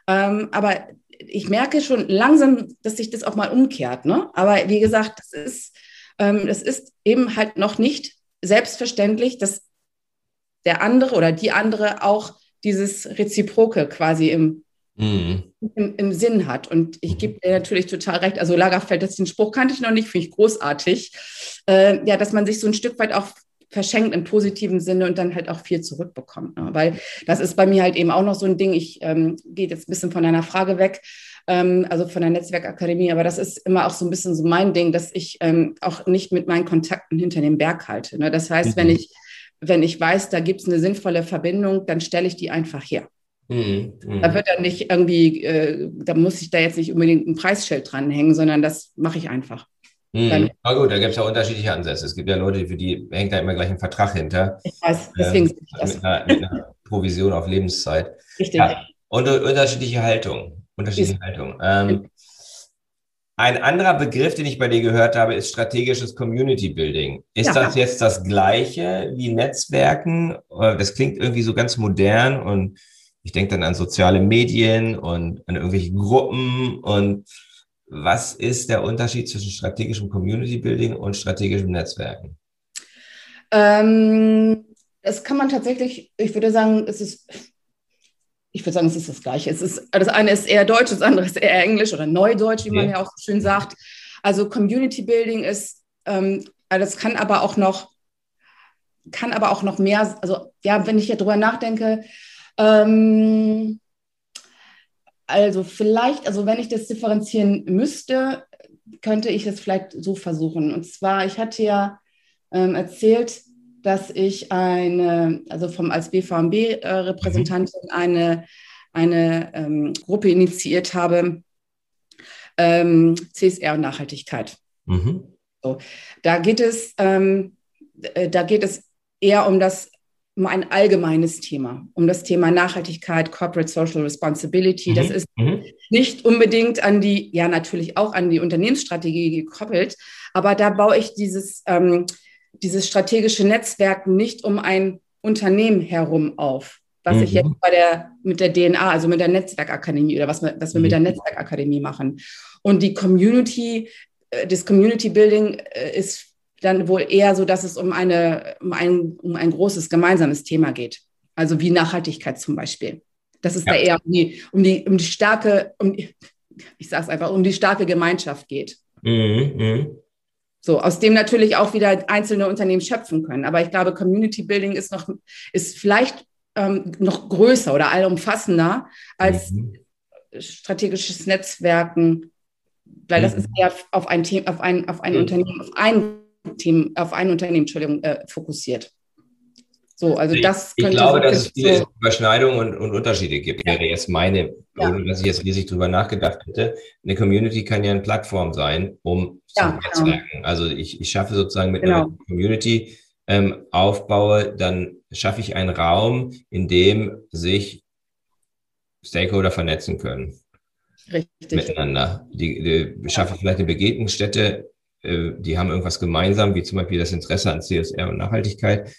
aber ich merke schon langsam, dass sich das auch mal umkehrt. Ne? Aber wie gesagt, das ist, das ist eben halt noch nicht selbstverständlich, dass der andere oder die andere auch dieses Reziproke quasi im, mhm. im, im, Sinn hat. Und ich mhm. gebe dir natürlich total recht. Also Lagerfeld, das den Spruch kannte ich noch nicht, finde ich großartig. Äh, ja, dass man sich so ein Stück weit auch verschenkt im positiven Sinne und dann halt auch viel zurückbekommt. Ne? Weil das ist bei mir halt eben auch noch so ein Ding. Ich ähm, gehe jetzt ein bisschen von deiner Frage weg, ähm, also von der Netzwerkakademie, aber das ist immer auch so ein bisschen so mein Ding, dass ich ähm, auch nicht mit meinen Kontakten hinter dem Berg halte. Ne? Das heißt, mhm. wenn ich wenn ich weiß, da gibt es eine sinnvolle Verbindung, dann stelle ich die einfach her. Mhm, mh. Da wird dann nicht irgendwie, äh, da muss ich da jetzt nicht unbedingt ein Preisschild dranhängen, sondern das mache ich einfach. Mhm. Na gut, da gibt es ja unterschiedliche Ansätze. Es gibt ja Leute, für die hängt da immer gleich ein Vertrag hinter. Ich weiß, deswegen ähm, das. Mit einer, mit einer, Provision auf Lebenszeit. Richtig. Ja, und unterschiedliche Haltung. Unterschiedliche Haltung. Ähm, ein anderer Begriff, den ich bei dir gehört habe, ist strategisches Community Building. Ist ja. das jetzt das gleiche wie Netzwerken? Das klingt irgendwie so ganz modern und ich denke dann an soziale Medien und an irgendwelche Gruppen. Und was ist der Unterschied zwischen strategischem Community Building und strategischem Netzwerken? Ähm, das kann man tatsächlich, ich würde sagen, es ist, ich würde sagen, es ist das Gleiche. Es ist, das eine ist eher Deutsch, das andere ist eher Englisch oder Neudeutsch, wie man ja auch so schön sagt. Also Community Building ist, ähm, also das kann aber auch noch, kann aber auch noch mehr, also ja, wenn ich ja drüber nachdenke, ähm, also vielleicht, also wenn ich das differenzieren müsste, könnte ich es vielleicht so versuchen. Und zwar, ich hatte ja ähm, erzählt, dass ich eine, also vom, als BVMB-Repräsentantin äh, eine, eine ähm, Gruppe initiiert habe, ähm, CSR und Nachhaltigkeit. Mhm. So, da geht es, ähm, äh, da geht es eher um das um ein allgemeines Thema, um das Thema Nachhaltigkeit, Corporate Social Responsibility. Mhm. Das ist mhm. nicht unbedingt an die, ja natürlich auch an die Unternehmensstrategie gekoppelt, aber da baue ich dieses, ähm, dieses strategische Netzwerk nicht um ein Unternehmen herum auf, was mhm. ich jetzt bei der, mit der DNA, also mit der Netzwerkakademie oder was wir, was wir mit der mhm. Netzwerkakademie machen. Und die Community, äh, das Community Building äh, ist dann wohl eher so, dass es um, eine, um, ein, um ein großes gemeinsames Thema geht. Also wie Nachhaltigkeit zum Beispiel. Dass es ja. da eher um die, um die, um die starke, um, ich sage es einfach, um die starke Gemeinschaft geht. Mhm, mh. So, aus dem natürlich auch wieder einzelne Unternehmen schöpfen können. Aber ich glaube, Community Building ist noch, ist vielleicht ähm, noch größer oder allumfassender als mhm. strategisches Netzwerken, weil das mhm. ist eher auf ein Thema, auf ein, auf ein mhm. Unternehmen, auf ein Team, auf ein Unternehmen, Entschuldigung, äh, fokussiert. So, also das ich, ich glaube, dass es viele so Überschneidungen und, und, Unterschiede gibt, wäre jetzt meine, ja. ohne dass ich jetzt riesig drüber nachgedacht hätte. Eine Community kann ja eine Plattform sein, um ja, zu genau. netzwerken. Also ich, ich schaffe sozusagen mit genau. einer Community ähm, aufbaue, dann schaffe ich einen Raum, in dem sich Stakeholder vernetzen können. Richtig. Miteinander. Die, die schaffe vielleicht eine Begegnungsstätte äh, die haben irgendwas gemeinsam, wie zum Beispiel das Interesse an CSR und Nachhaltigkeit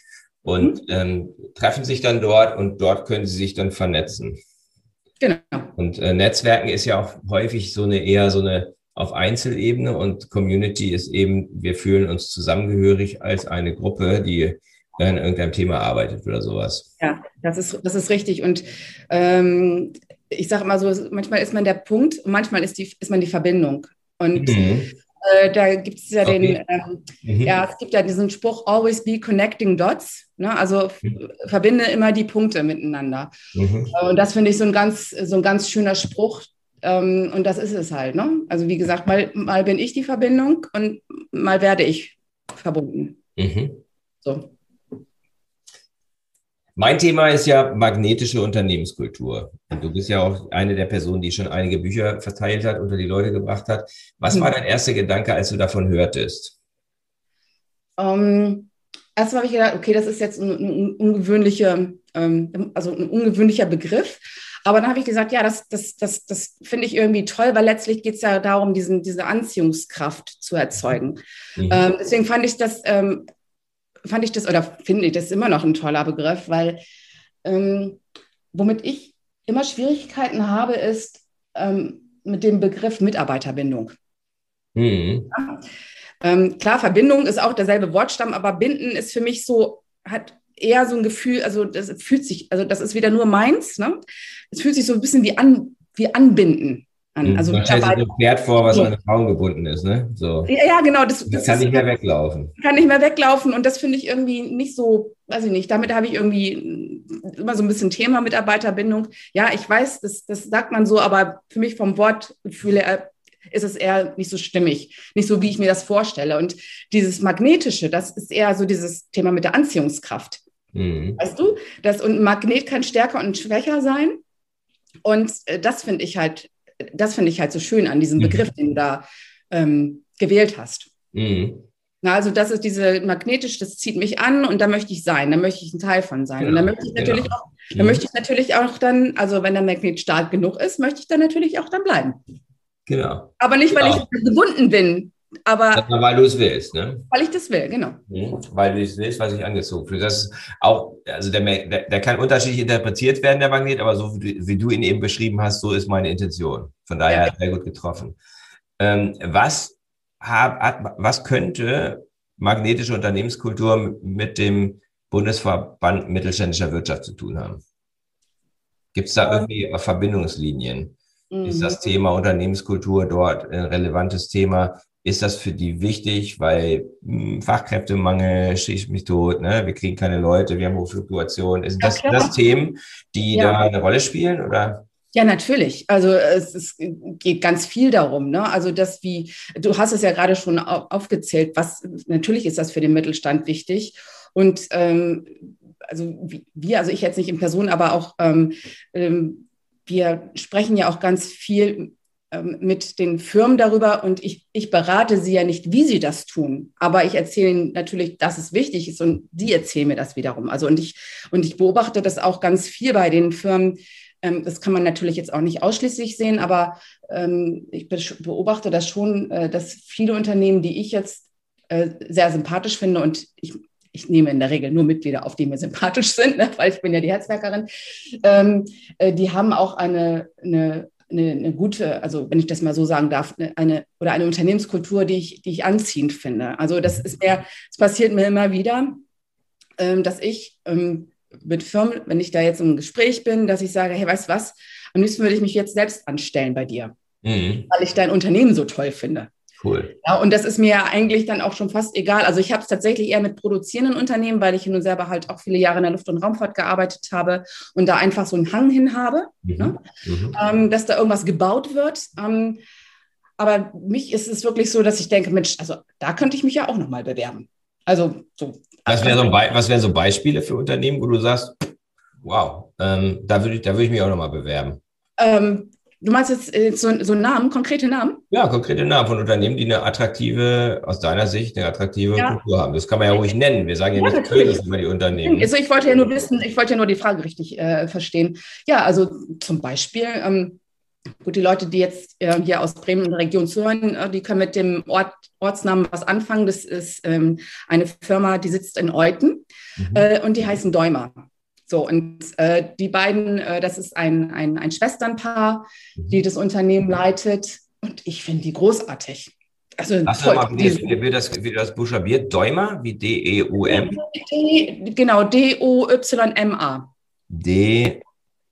und mhm. ähm, treffen sich dann dort und dort können sie sich dann vernetzen. Genau. Und äh, Netzwerken ist ja auch häufig so eine eher so eine auf Einzelebene und Community ist eben, wir fühlen uns zusammengehörig als eine Gruppe, die an irgendeinem Thema arbeitet oder sowas. Ja, das ist, das ist richtig. Und ähm, ich sage immer so, manchmal ist man der Punkt und manchmal ist, die, ist man die Verbindung. Und mhm. Äh, da gibt es ja okay. den, ähm, mhm. ja, es gibt ja diesen Spruch, always be connecting dots. Ne? Also mhm. verbinde immer die Punkte miteinander. Mhm. Äh, und das finde ich so ein ganz, so ein ganz schöner Spruch. Ähm, und das ist es halt. Ne? Also wie gesagt, mal, mal bin ich die Verbindung und mal werde ich verbunden. Mhm. So. Mein Thema ist ja magnetische Unternehmenskultur. Und du bist ja auch eine der Personen, die schon einige Bücher verteilt hat, unter die Leute gebracht hat. Was war dein erster Gedanke, als du davon hörtest? Um, ähm, erstmal habe ich gedacht, okay, das ist jetzt ein, ein ungewöhnlicher, ähm, also ein ungewöhnlicher Begriff. Aber dann habe ich gesagt, ja, das, das, das, das finde ich irgendwie toll, weil letztlich geht es ja darum, diesen, diese Anziehungskraft zu erzeugen. Mhm. Ähm, deswegen fand ich das ähm, fand ich das, oder finde ich das immer noch ein toller Begriff, weil ähm, womit ich immer Schwierigkeiten habe, ist ähm, mit dem Begriff Mitarbeiterbindung. Mhm. Ja. Ähm, klar, Verbindung ist auch derselbe Wortstamm, aber binden ist für mich so, hat eher so ein Gefühl, also das fühlt sich, also das ist wieder nur meins, ne? Es fühlt sich so ein bisschen wie an, wie anbinden an. Mhm. Also Man stellt sich ein Pferd vor, was an den Raum gebunden ist, ne? So. Ja, ja genau. Das, das, das kann ist, nicht mehr weglaufen. Kann nicht mehr weglaufen und das finde ich irgendwie nicht so, weiß ich nicht, damit habe ich irgendwie immer so ein bisschen Thema Mitarbeiterbindung. Ja, ich weiß, das, das sagt man so, aber für mich vom Wortgefühl her ist es eher nicht so stimmig, nicht so, wie ich mir das vorstelle. Und dieses Magnetische, das ist eher so dieses Thema mit der Anziehungskraft. Mhm. Weißt du? Das, und ein Magnet kann stärker und schwächer sein. Und äh, das finde ich halt das finde ich halt so schön an diesem mhm. Begriff, den du da ähm, gewählt hast. Mhm. Na, also das ist diese magnetisch, das zieht mich an und da möchte ich sein, da möchte ich ein Teil von sein. Genau. Und da möchte ich natürlich genau. auch, da mhm. möchte ich natürlich auch dann, also wenn der Magnet stark genug ist, möchte ich dann natürlich auch dann bleiben. Genau. Aber nicht, weil genau. ich gebunden bin, aber. weil du es willst, ne? Weil ich das will, genau. Mhm. Weil du es willst, was ich angezogen fühle. Das ist auch, also der, der, der, kann unterschiedlich interpretiert werden, der Magnet, aber so wie du, wie du ihn eben beschrieben hast, so ist meine Intention. Von daher ja. sehr gut getroffen. Ähm, was, hab, hat, was könnte magnetische Unternehmenskultur mit dem Bundesverband mittelständischer Wirtschaft zu tun haben? Gibt es da irgendwie Verbindungslinien? Mhm. Ist das Thema Unternehmenskultur dort ein relevantes Thema? Ist das für die wichtig, weil mh, hm, Fachkräftemangel schießt mich tot, ne? wir kriegen keine Leute, wir haben hohe Fluktuation. Sind das, das Themen, die ja. da eine Rolle spielen? Oder? Ja, natürlich. Also es, es, geht ganz viel darum. Ne? Also das wie, du hast es ja gerade schon aufgezählt, was natürlich ist das für den Mittelstand wichtig. Und ähm, also wir, also ich jetzt nicht in Person, aber auch ähm, ähm, wir sprechen ja auch ganz viel mit den Firmen darüber. Und ich, ich berate sie ja nicht, wie sie das tun, aber ich erzähle ihnen natürlich, dass es wichtig ist. Und die erzählen mir das wiederum. Also und ich, und ich beobachte das auch ganz viel bei den Firmen, ähm, das kann man natürlich jetzt auch nicht ausschließlich sehen, aber ähm, ich beobachte das schon, äh, dass viele Unternehmen, die ich jetzt äh, sehr sympathisch finde und ich, ich nehme in der Regel nur Mitglieder auf, die mir sympathisch sind, ne, weil ich bin ja die Herzwerkerin, ähm, äh, die haben auch eine, eine eine, eine, gute, also wenn ich das mal so sagen darf, eine oder eine Unternehmenskultur, die ich, die ich anziehend finde. Also das ist mir, es passiert mir immer wieder, ähm, dass ich ähm, mit Firmen, wenn ich da jetzt im Gespräch bin, dass ich sage, hey, weißt du was, am liebsten würde ich mich jetzt selbst anstellen bei dir, mhm. weil ich dein Unternehmen so toll finde. Cool. Ja, und das ist mir ja eigentlich dann auch schon fast egal. Also ich habe es tatsächlich eher mit produzierenden Unternehmen, weil ich nun selber halt auch viele Jahre in der Luft- und Raumfahrt gearbeitet habe und da einfach so einen Hang hin habe, mhm. Ne? Mhm. Ähm, dass da irgendwas gebaut wird. Ähm, aber mich ist es wirklich so, dass ich denke, Mensch, also da könnte ich mich ja auch nochmal bewerben. Also so. Was wären so, was wären so Beispiele für Unternehmen, wo du sagst, wow, ähm, da würde ich, da ich mich auch nochmal bewerben? Ähm, du meinst jetzt äh, so, so Namen, konkrete Namen? Ja, konkrete Namen von Unternehmen, die eine attraktive, aus deiner Sicht, eine attraktive ja. Kultur haben. Das kann man ja ruhig nennen. Wir sagen ja, ja nicht König über die Unternehmen. Also ich wollte ja nur wissen, ich wollte ja nur die Frage richtig äh, verstehen. Ja, also zum Beispiel, ähm, Gut, die Leute, die jetzt äh, hier aus Bremen in der Region zuhören, äh, die können mit dem Ort, Ortsnamen was anfangen. Das ist ähm, eine Firma, die sitzt in Euten mhm. äh, und die heißen Däumer. So, und äh, die beiden, äh, das ist ein, ein, ein Schwesternpaar, mhm. die das Unternehmen leitet. Und ich finde die großartig. Also, Hast du mal gelesen, wie, das, wie das buchstabiert? Däumer, wie D-E-U-M? Genau, D-O-Y-M-A. D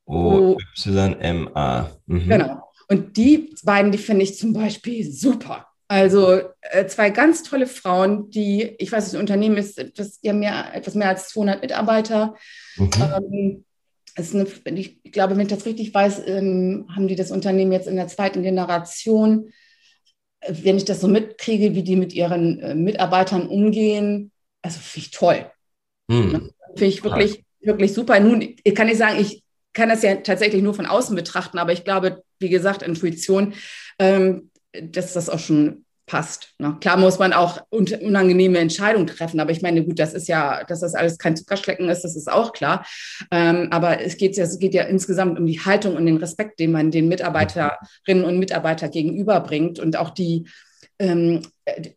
O-Y-M-A. Mhm. Genau. Und die beiden, die finde ich zum Beispiel super. Also äh, zwei ganz tolle Frauen, die, ich weiß, das Unternehmen ist etwas, ja mehr, etwas mehr als 200 Mitarbeiter. Mhm. Ähm, eine, ich glaube, wenn ich das richtig weiß, ähm, haben die das Unternehmen jetzt in der zweiten Generation. Wenn ich das so mitkriege, wie die mit ihren äh, Mitarbeitern umgehen, also finde ich toll. Mhm. Finde ich wirklich, wirklich super. Nun kann ich sagen, ich kann das ja tatsächlich nur von außen betrachten, aber ich glaube, wie gesagt, Intuition, ähm, dass das auch schon passt. Ne? Klar muss man auch unangenehme Entscheidungen treffen, aber ich meine, gut, das ist ja, dass das alles kein Zuckerschlecken ist, das ist auch klar. Ähm, aber es geht, ja, es geht ja insgesamt um die Haltung und den Respekt, den man den Mitarbeiterinnen und Mitarbeitern gegenüberbringt und auch die, ähm,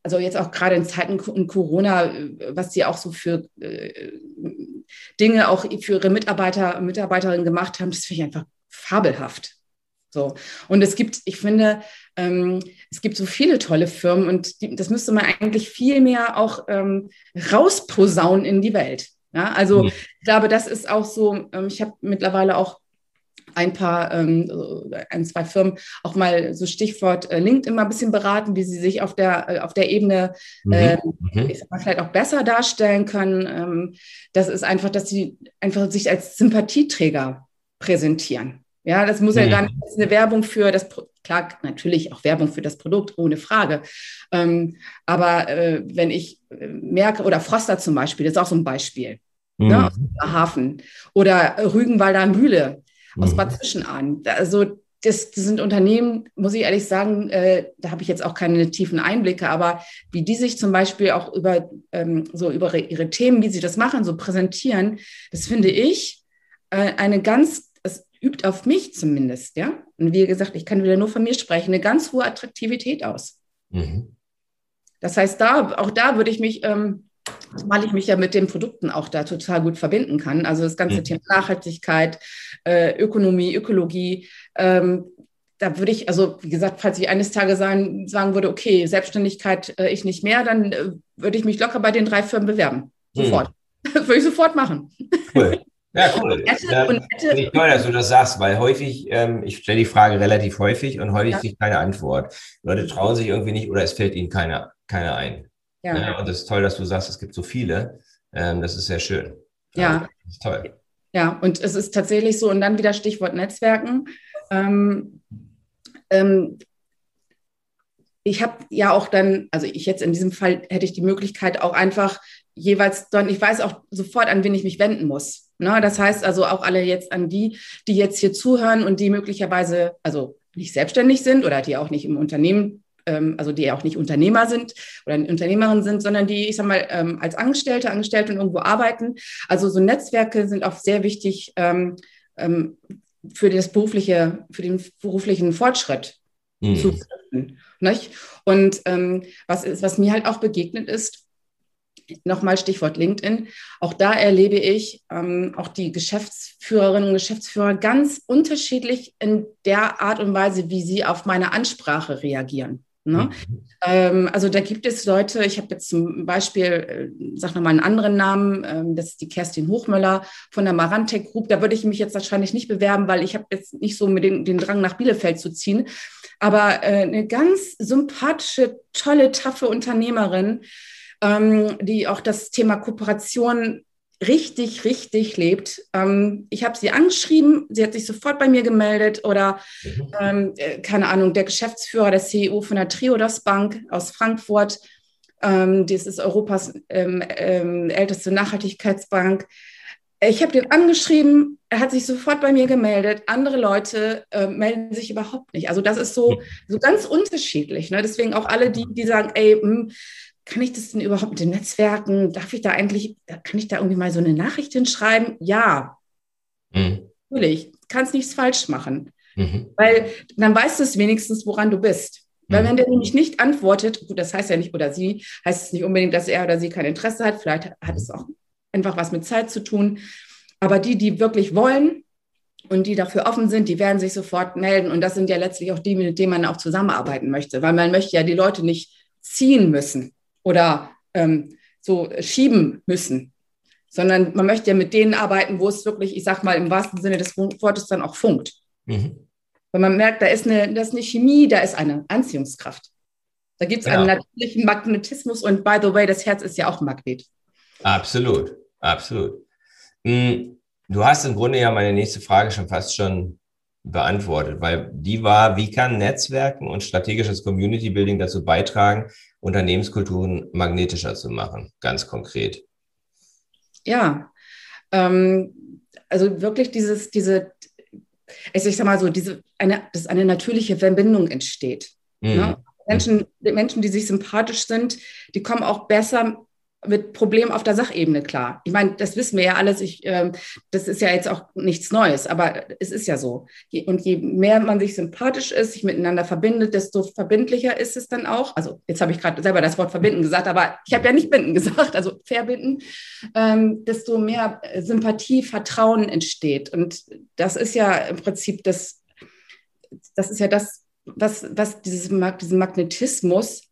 also jetzt auch gerade in Zeiten in Corona, was sie auch so für äh, Dinge auch für ihre Mitarbeiter Mitarbeiterinnen gemacht haben, das finde ich einfach fabelhaft. So. Und es gibt, ich finde, ähm, es gibt so viele tolle Firmen und die, das müsste man eigentlich viel mehr auch ähm, rausposaunen in die Welt. Ja, also mhm. ich glaube, das ist auch so, ähm, ich habe mittlerweile auch ein paar, ähm, ein, zwei Firmen auch mal so Stichwort äh, LinkedIn mal ein bisschen beraten, wie sie sich auf der, äh, auf der Ebene mhm. äh, mhm. mal, vielleicht auch besser darstellen können. Ähm, das ist einfach, dass sie einfach sich als Sympathieträger präsentieren. Ja, das muss ja mhm. gar nicht eine Werbung für das, klar, natürlich auch Werbung für das Produkt, ohne Frage. Ähm, aber äh, wenn ich äh, merke, oder Froster zum Beispiel, das ist auch so ein Beispiel, ne, mhm. ne, aus Hafen, oder Rügenwalder Mühle, aus mhm. Bad Zwischenahn. Also das, das, sind Unternehmen, muss ich ehrlich sagen, äh, da habe ich jetzt auch keine tiefen Einblicke, aber wie die sich zum Beispiel auch über ähm, so über ihre Themen, wie sie das machen, so präsentieren, das finde ich äh, eine ganz, übt auf mich zumindest, ja. Und wie gesagt, ich kann wieder nur von mir sprechen, eine ganz hohe Attraktivität aus. Mhm. Das heißt, da, auch da würde ich mich ähm, weil ich mich ja mit den Produkten auch da total gut verbinden kann. Also das ganze mhm. Thema Nachhaltigkeit, äh, Ökonomie, Ökologie. Ähm, da würde ich, also wie gesagt, falls ich eines Tages sagen, sagen würde, okay, Selbstständigkeit äh, ich nicht mehr, dann äh, würde ich mich locker bei den drei Firmen bewerben. Mhm. Sofort. Das würde ich sofort machen. Cool. Ja, cool. Ja, und nette. Ich toll, dass du das sagst, weil häufig, ähm, ich stelle die Frage relativ häufig und häufig ja. kriege ich keine Antwort. Leute trauen sich irgendwie nicht oder es fällt ihnen keiner keine ein. Ja. ja. Und das ist toll, dass du sagst, es gibt so viele. Ähm, das ist sehr schön. Ja. Das ist toll. Ja, und es ist tatsächlich so, und dann wieder Stichwort Netzwerken. Ähm, ähm, ich habe ja auch dann, also ich jetzt in diesem Fall hätte ich die Möglichkeit auch einfach jeweils dann, ich weiß auch sofort, an wen ich mich wenden muss. Ne? Das heißt also auch alle jetzt an die, die jetzt hier zuhören und die möglicherweise, also nicht selbstständig sind oder die auch nicht im Unternehmen, ähm, also die auch nicht Unternehmer sind oder Unternehmerin sind, sondern die, ich sag mal, ähm, als Angestellte, Angestellte und irgendwo arbeiten. Also so Netzwerke sind auch sehr wichtig ähm, ähm für das berufliche, für den beruflichen Fortschritt mhm. zu finden. Und ähm, was, ist, was mir halt auch begegnet ist, nochmal Stichwort LinkedIn, auch da erlebe ich ähm, auch die Geschäftsführerinnen und Geschäftsführer ganz unterschiedlich in der Art und Weise, wie sie auf meine Ansprache reagieren. Ne? Mhm. Ähm, also da gibt es Leute, ich habe jetzt zum Beispiel, äh, sag nochmal einen anderen Namen, ähm, das ist die Kerstin Hochmüller von der Marantec Group. Da würde ich mich jetzt wahrscheinlich nicht bewerben, weil ich habe jetzt nicht so mit den, den Drang nach Bielefeld zu ziehen. Aber äh, eine ganz sympathische, tolle, taffe Unternehmerin, ähm, die auch das Thema Kooperation richtig, richtig lebt. Ähm, ich habe sie angeschrieben, sie hat sich sofort bei mir gemeldet oder mhm. ähm, äh, keine Ahnung, der Geschäftsführer, der CEO von der Triodos Bank aus Frankfurt, ähm, das ist Europas ähm, ähm, älteste Nachhaltigkeitsbank. Ich habe den angeschrieben, er hat sich sofort bei mir gemeldet. Andere Leute äh, melden sich überhaupt nicht. Also das ist so, so ganz unterschiedlich. Ne? Deswegen auch alle, die, die sagen, ey, mh, hm, kann ich das denn überhaupt mit den Netzwerken? Darf ich da eigentlich, kann ich da irgendwie mal so eine Nachricht hinschreiben? Ja. Mhm. Natürlich, kannst nichts falsch machen. Mhm. Weil dann weißt du es wenigstens, woran du bist. Weil mhm. wenn der nämlich nicht antwortet, gut, das heißt ja nicht, oder sie, heißt es nicht unbedingt, dass er oder sie kein Interesse hat. Vielleicht hat es auch einfach was mit Zeit zu tun. Aber die, die wirklich wollen und die dafür offen sind, die werden sich sofort melden. Und das sind ja letztlich auch die, mit denen man auch zusammenarbeiten möchte. Weil man möchte ja die Leute nicht ziehen müssen oder ähm, so schieben müssen, sondern man möchte ja mit denen arbeiten, wo es wirklich, ich sag mal, im wahrsten Sinne des Wortes dann auch funkt. Mhm. Weil man merkt, da ist, eine, das ist eine Chemie, da ist eine Anziehungskraft. Da gibt es ja. einen natürlichen Magnetismus und by the way, das Herz ist ja auch ein Magnet. Absolut, absolut. Hm, du hast im Grunde ja meine nächste Frage schon fast schon beantwortet, weil die war, wie kann Netzwerken und strategisches Community Building dazu beitragen, Unternehmenskulturen magnetischer zu machen, ganz konkret? Ja, ähm, also wirklich dieses, diese, also ich sag mal so, diese, eine, dass eine natürliche Verbindung entsteht. Mhm. Ne? Menschen, Menschen, die sich sympathisch sind, die kommen auch besser mit Problemen auf der Sachebene klar. Ich meine, das wissen wir ja alles. Ich, äh, das ist ja jetzt auch nichts Neues, aber es ist ja so. Und je mehr man sich sympathisch ist, sich miteinander verbindet, desto verbindlicher ist es dann auch. Also jetzt habe ich gerade selber das Wort verbinden gesagt, aber ich habe ja nicht binden gesagt, also verbinden. Ähm, desto mehr Sympathie, Vertrauen entsteht. Und das ist ja im Prinzip das, das ist ja das, was, was dieses, diesen Magnetismus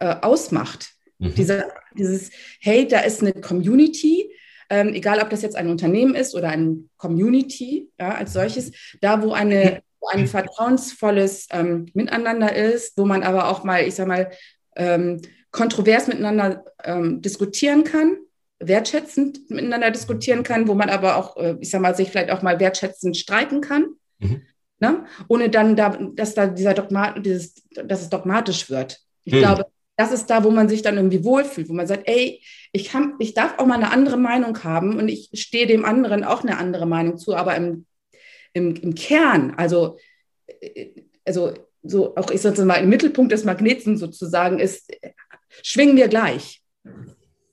äh, ausmacht Mhm. Diese, dieses, hey, da ist eine Community, ähm, egal ob das jetzt ein Unternehmen ist oder ein Community ja, als solches, da wo eine wo ein vertrauensvolles ähm, Miteinander ist, wo man aber auch mal, ich sag mal, ähm, kontrovers miteinander ähm, diskutieren kann, wertschätzend miteinander diskutieren kann, wo man aber auch, äh, ich sag mal, sich vielleicht auch mal wertschätzend streiten kann. Mhm. Ne? Ohne dann, da, dass da dieser Dogmat, dieses, dass es dogmatisch wird. Ich mhm. glaube, das ist da, wo man sich dann irgendwie wohlfühlt, wo man sagt, ey, ich, kann, ich darf auch mal eine andere Meinung haben und ich stehe dem anderen auch eine andere Meinung zu, aber im, im, im Kern, also, äh, also so auch ich sage mal, im Mittelpunkt des Magneten sozusagen ist, schwingen wir gleich.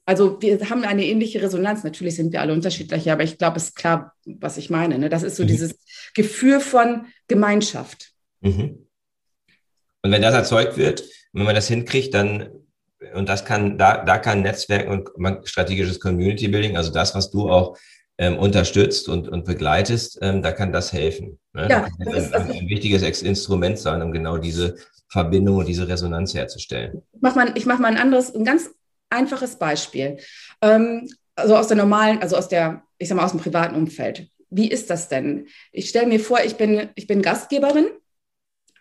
Also wir haben eine ähnliche Resonanz. Natürlich sind wir alle unterschiedlich, aber ich glaube, es ist klar, was ich meine. Ne? Das ist so mhm. dieses Gefühl von Gemeinschaft. Mhm. Und wenn das erzeugt wird, wenn man das hinkriegt, dann, und das kann, da, da kann Netzwerk und strategisches Community Building, also das, was du auch ähm, unterstützt und, und begleitest, ähm, da kann das helfen. Ne? Ja, das, das ist ein, ein, wichtiges Instrument sein, um genau diese Verbindung und diese Resonanz herzustellen. Ich mache mal, ich mach mal ein anderes, ein ganz einfaches Beispiel. Ähm, also aus der normalen, also aus der, ich sag mal, aus dem privaten Umfeld. Wie ist das denn? Ich stelle mir vor, ich bin, ich bin Gastgeberin.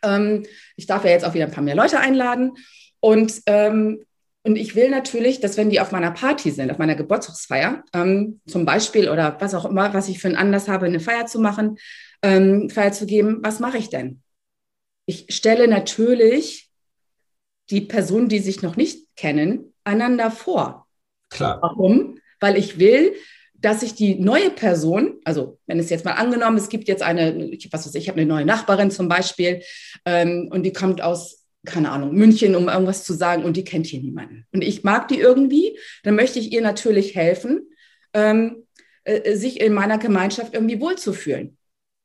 Ähm, ich darf ja jetzt auch wieder ein paar mehr Leute einladen. Und, ähm, und ich will natürlich, dass wenn die auf meiner Party sind, auf meiner Geburtstagsfeier, ähm, zum Beispiel oder was auch immer, was ich für einen Anlass habe, eine Feier zu machen, ähm, Feier zu geben, was mache ich denn? Ich stelle natürlich die Personen, die sich noch nicht kennen, einander vor. Klar. Warum? Weil ich will, dass sich die neue Person, also wenn es jetzt mal angenommen, es gibt jetzt eine, was weiß ich, ich habe eine neue Nachbarin zum Beispiel ähm, und die kommt aus, keine Ahnung, München, um irgendwas zu sagen und die kennt hier niemanden. Und ich mag die irgendwie, dann möchte ich ihr natürlich helfen, ähm, äh, sich in meiner Gemeinschaft irgendwie wohlzufühlen.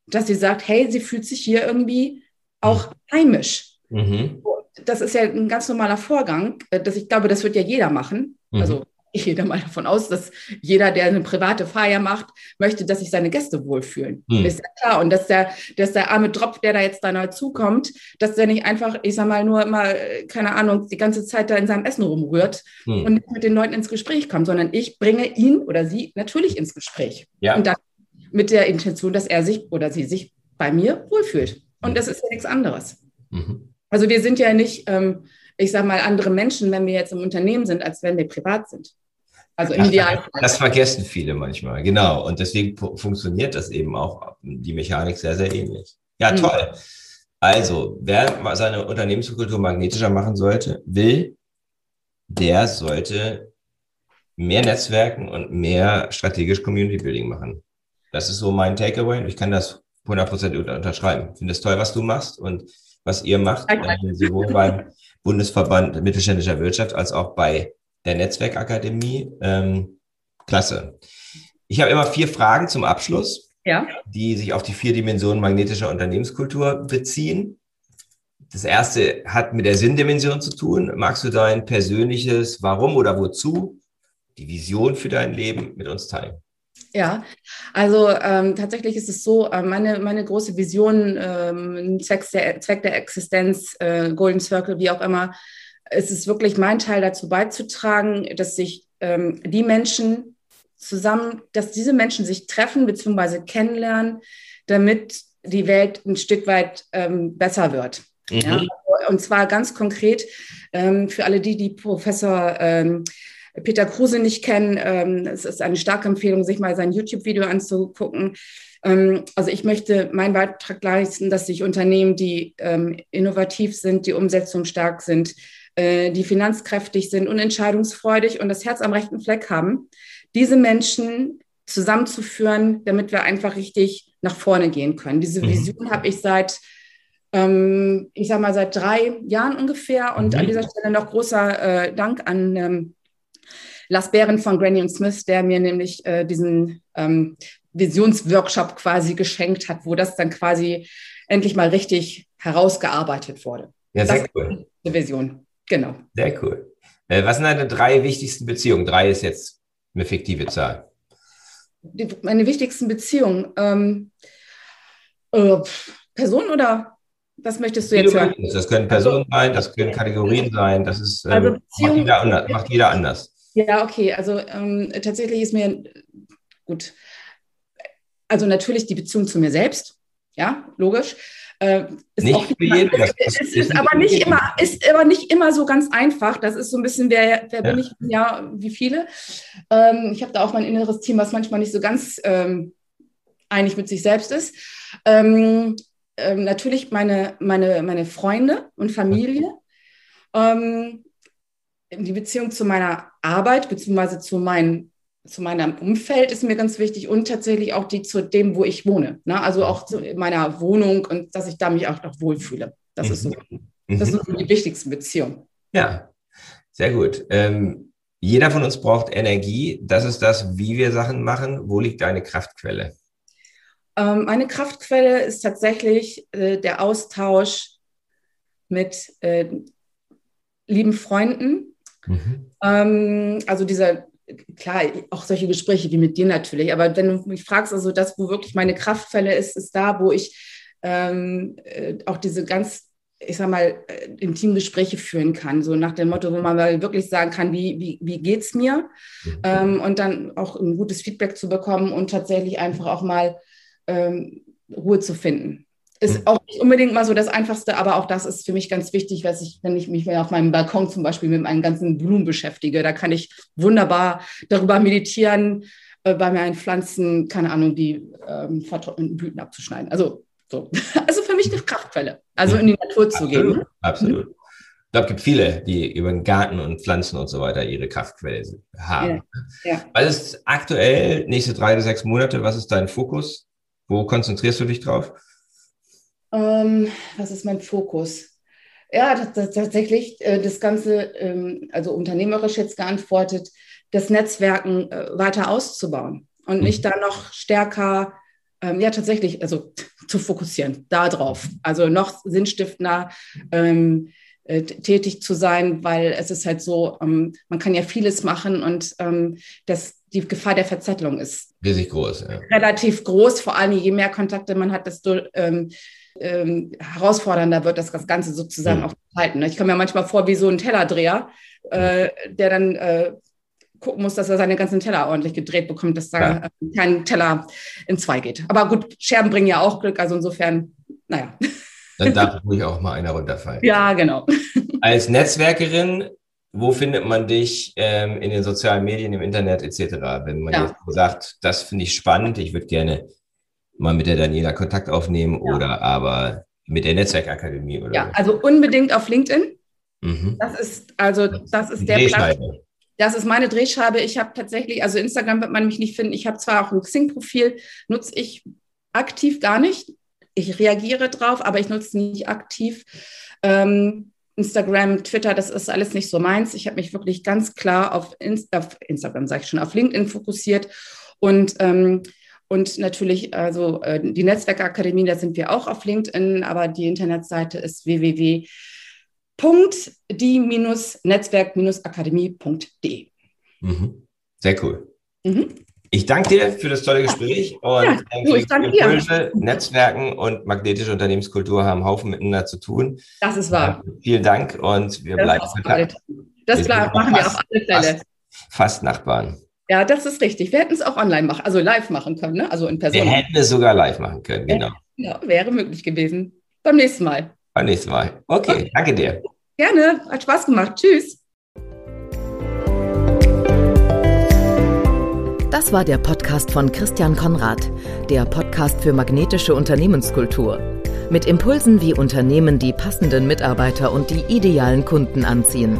Dass sie sagt, hey, sie fühlt sich hier irgendwie auch heimisch. Mhm. Das ist ja ein ganz normaler Vorgang. Äh, dass ich glaube, das wird ja jeder machen. Mhm. Also ich gehe da mal davon aus, dass jeder, der eine private Feier macht, möchte, dass sich seine Gäste wohlfühlen. Hm. Ist ja klar. Und dass der, dass der arme Drop, der da jetzt da neu zukommt, dass der nicht einfach, ich sag mal, nur immer, keine Ahnung, die ganze Zeit da in seinem Essen rumrührt hm. und nicht mit den Leuten ins Gespräch kommt, sondern ich bringe ihn oder sie natürlich ins Gespräch. Ja. Und dann mit der Intention, dass er sich oder sie sich bei mir wohlfühlt. Und hm. das ist ja nichts anderes. Mhm. Also wir sind ja nicht, ähm, ich sag mal, andere Menschen, wenn wir jetzt im Unternehmen sind, als wenn wir privat sind. Also im Idealfall. Das vergessen viele manchmal, genau. Und deswegen funktioniert das eben auch, die Mechanik sehr, sehr ähnlich. Ja, mhm. toll. Also, wer seine Unternehmenskultur magnetischer machen sollte, will, der sollte mehr Netzwerken und mehr strategisch Community Building machen. Das ist so mein Takeaway. Ich kann das 100% unterschreiben. Ich finde es toll, was du machst und was ihr macht, äh, sowohl beim Bundesverband mittelständischer Wirtschaft als auch bei der Netzwerkakademie. Ähm, klasse. Ich habe immer vier Fragen zum Abschluss, ja. die sich auf die vier Dimensionen magnetischer Unternehmenskultur beziehen. Das erste hat mit der Sinndimension zu tun. Magst du dein persönliches Warum oder wozu, die Vision für dein Leben mit uns teilen? Ja, also ähm, tatsächlich ist es so, äh, meine, meine große Vision, ähm, Zweck, der, Zweck der Existenz, äh, Golden Circle, wie auch immer, es ist wirklich mein Teil dazu beizutragen, dass sich ähm, die Menschen zusammen, dass diese Menschen sich treffen bzw. kennenlernen, damit die Welt ein Stück weit ähm, besser wird. Mhm. Ja? Und zwar ganz konkret ähm, für alle die, die Professor ähm, Peter Kruse nicht kennen. Ähm, es ist eine starke Empfehlung, sich mal sein YouTube-Video anzugucken. Ähm, also ich möchte meinen Beitrag leisten, dass sich Unternehmen, die innovativ sind, die Umsetzung stark sind, äh, die finanzkräftig sind und entscheidungsfreudig und das Herz am rechten Fleck haben, diese Menschen zusammenzuführen, damit wir einfach richtig nach vorne gehen können. Diese mhm. Vision mhm. habe ich seit, ähm, ich sage mal, seit drei Jahren ungefähr. Und mhm. an dieser Stelle noch großer äh, Dank an ähm, Lars Behren von Granny und Smith, der mir nämlich äh, diesen ähm, Visionsworkshop quasi geschenkt hat, wo das dann quasi endlich mal richtig herausgearbeitet wurde. Ja, sehr das cool. Ist Vision. Genau. Sehr cool. Äh, was sind deine drei wichtigsten Beziehungen? Drei ist jetzt eine fiktive Zahl. Die, meine wichtigsten Beziehungen. Ähm, äh, Personen oder was möchtest du jetzt hören? Das können Personen also, sein, das können Kategorien sein, das ist ähm, also macht, jeder anders, macht, jeder anders, Ja, okay. Also ähm, tatsächlich ist mir gut. Also natürlich die Beziehung zu mir selbst, ja, logisch. Äh, ist nicht für jeden. Das, das ist, ist aber nicht immer, ist aber nicht immer so ganz einfach. Das ist so ein bisschen, wer, wer ja. bin ich, ja, wie viele. Ähm, ich habe da auch mein inneres Team, was manchmal nicht so ganz ähm, einig mit sich selbst ist. Ähm, ähm natürlich meine, meine, meine Freunde und Familie. Ähm, die Beziehung zu meiner Arbeit, beziehungsweise zu meinen zu meinem Umfeld ist mir ganz wichtig und tatsächlich auch die zu dem, wo ich wohne. Ne? Also auch zu meiner Wohnung und dass ich da mich auch noch wohlfühle. Das, mhm. ist, so, mhm. das sind so die wichtigsten Beziehungen. Ja, sehr gut. Ähm, jeder von uns braucht Energie. Das ist das, wie wir Sachen machen. Wo liegt deine Kraftquelle? Ähm, meine Kraftquelle ist tatsächlich äh, der Austausch mit äh, lieben Freunden. Mhm. Ähm, also dieser klar, auch solche Gespräche wie mit dir natürlich, aber wenn du mich fragst, also das, wo wirklich meine Kraftfälle ist, ist da, wo ich ähm, äh, auch diese ganz ich sag mal, äh, intim Gespräche führen kann, so nach dem Motto, wo man mal wirklich sagen kann, wie, wie, wie geht's mir? Mhm. Ähm, und dann auch ein gutes Feedback zu bekommen und tatsächlich einfach auch mal ähm, Ruhe zu finden. Ist mhm. auch nicht unbedingt mal so das Einfachste, aber auch das ist für mich ganz wichtig, was ich, wenn ich mich auf meinem Balkon zum Beispiel mit meinen ganzen Blumen beschäftige, da kann ich wunderbar darüber meditieren, äh, bei meinen Pflanzen, keine Ahnung, die ähm, vertrockneten Blüten abzuschneiden. Also so. Also für mich eine Kraftquelle, also in die Natur zu absolut, gehen. Absolut. Ich glaube, es gibt viele, die über den Garten und Pflanzen und so weiter ihre Kraftquelle haben. Ja, ja. Was ist aktuell, nächste drei bis sechs Monate, was ist dein Fokus? Wo konzentrierst du dich drauf? Ähm, was ist mein Fokus? Ja, das, das, tatsächlich äh, das Ganze, ähm, also unternehmerisch jetzt geantwortet, das Netzwerken äh, weiter auszubauen und mhm. nicht da noch stärker ähm, ja tatsächlich, also zu fokussieren, darauf. Also noch sinnstiftender ähm, äh, tätig zu sein, weil es ist halt so, ähm, man kann ja vieles machen und ähm, das, die Gefahr der Verzettelung ist riesig groß. Ja. Relativ groß, vor allem je mehr Kontakte man hat, desto ähm, herausfordernder wird das, das Ganze sozusagen mhm. auch halten. Ne? Ich komme mir manchmal vor wie so ein Tellerdreher, äh, der dann äh, gucken muss, dass er seine ganzen Teller ordentlich gedreht bekommt, dass da ja. kein Teller in zwei geht. Aber gut, Scherben bringen ja auch Glück, also insofern, naja. Dann darf ruhig auch mal einer runterfallen. Ja, genau. Als Netzwerkerin, wo findet man dich ähm, in den sozialen Medien, im Internet etc.? Wenn man ja. jetzt sagt, das finde ich spannend, ich würde gerne mal mit der Daniela Kontakt aufnehmen ja. oder aber mit der Netzwerkakademie oder Ja, also unbedingt auf LinkedIn. Mhm. Das ist also das ist der Platz. Das ist meine Drehscheibe. Ich habe tatsächlich, also Instagram wird man mich nicht finden. Ich habe zwar auch ein Xing-Profil, nutze ich aktiv gar nicht. Ich reagiere drauf, aber ich nutze nicht aktiv. Ähm, Instagram, Twitter, das ist alles nicht so meins. Ich habe mich wirklich ganz klar auf, Inst auf Instagram, sage ich schon, auf LinkedIn fokussiert und ähm, und natürlich, also äh, die Netzwerkakademie, da sind wir auch auf LinkedIn, aber die Internetseite ist www www.die-netzwerk-akademie.de. Mhm. Sehr cool. Mhm. Ich danke dir für das tolle Gespräch und ja, du, ich danke Impulse, Netzwerken und magnetische Unternehmenskultur haben Haufen miteinander zu tun. Das ist wahr. Äh, vielen Dank und wir das bleiben. Das klar, machen wir auf alle Fälle. Fast, fast Nachbarn. Ja, das ist richtig. Wir hätten es auch online machen, also live machen können, ne? also in Person. Wir hätten es sogar live machen können, genau. Ja, wäre möglich gewesen. Beim nächsten Mal. Beim nächsten Mal. Okay, okay. danke dir. Gerne, hat Spaß gemacht. Tschüss. Das war der Podcast von Christian Konrad, der Podcast für magnetische Unternehmenskultur. Mit Impulsen, wie Unternehmen die passenden Mitarbeiter und die idealen Kunden anziehen.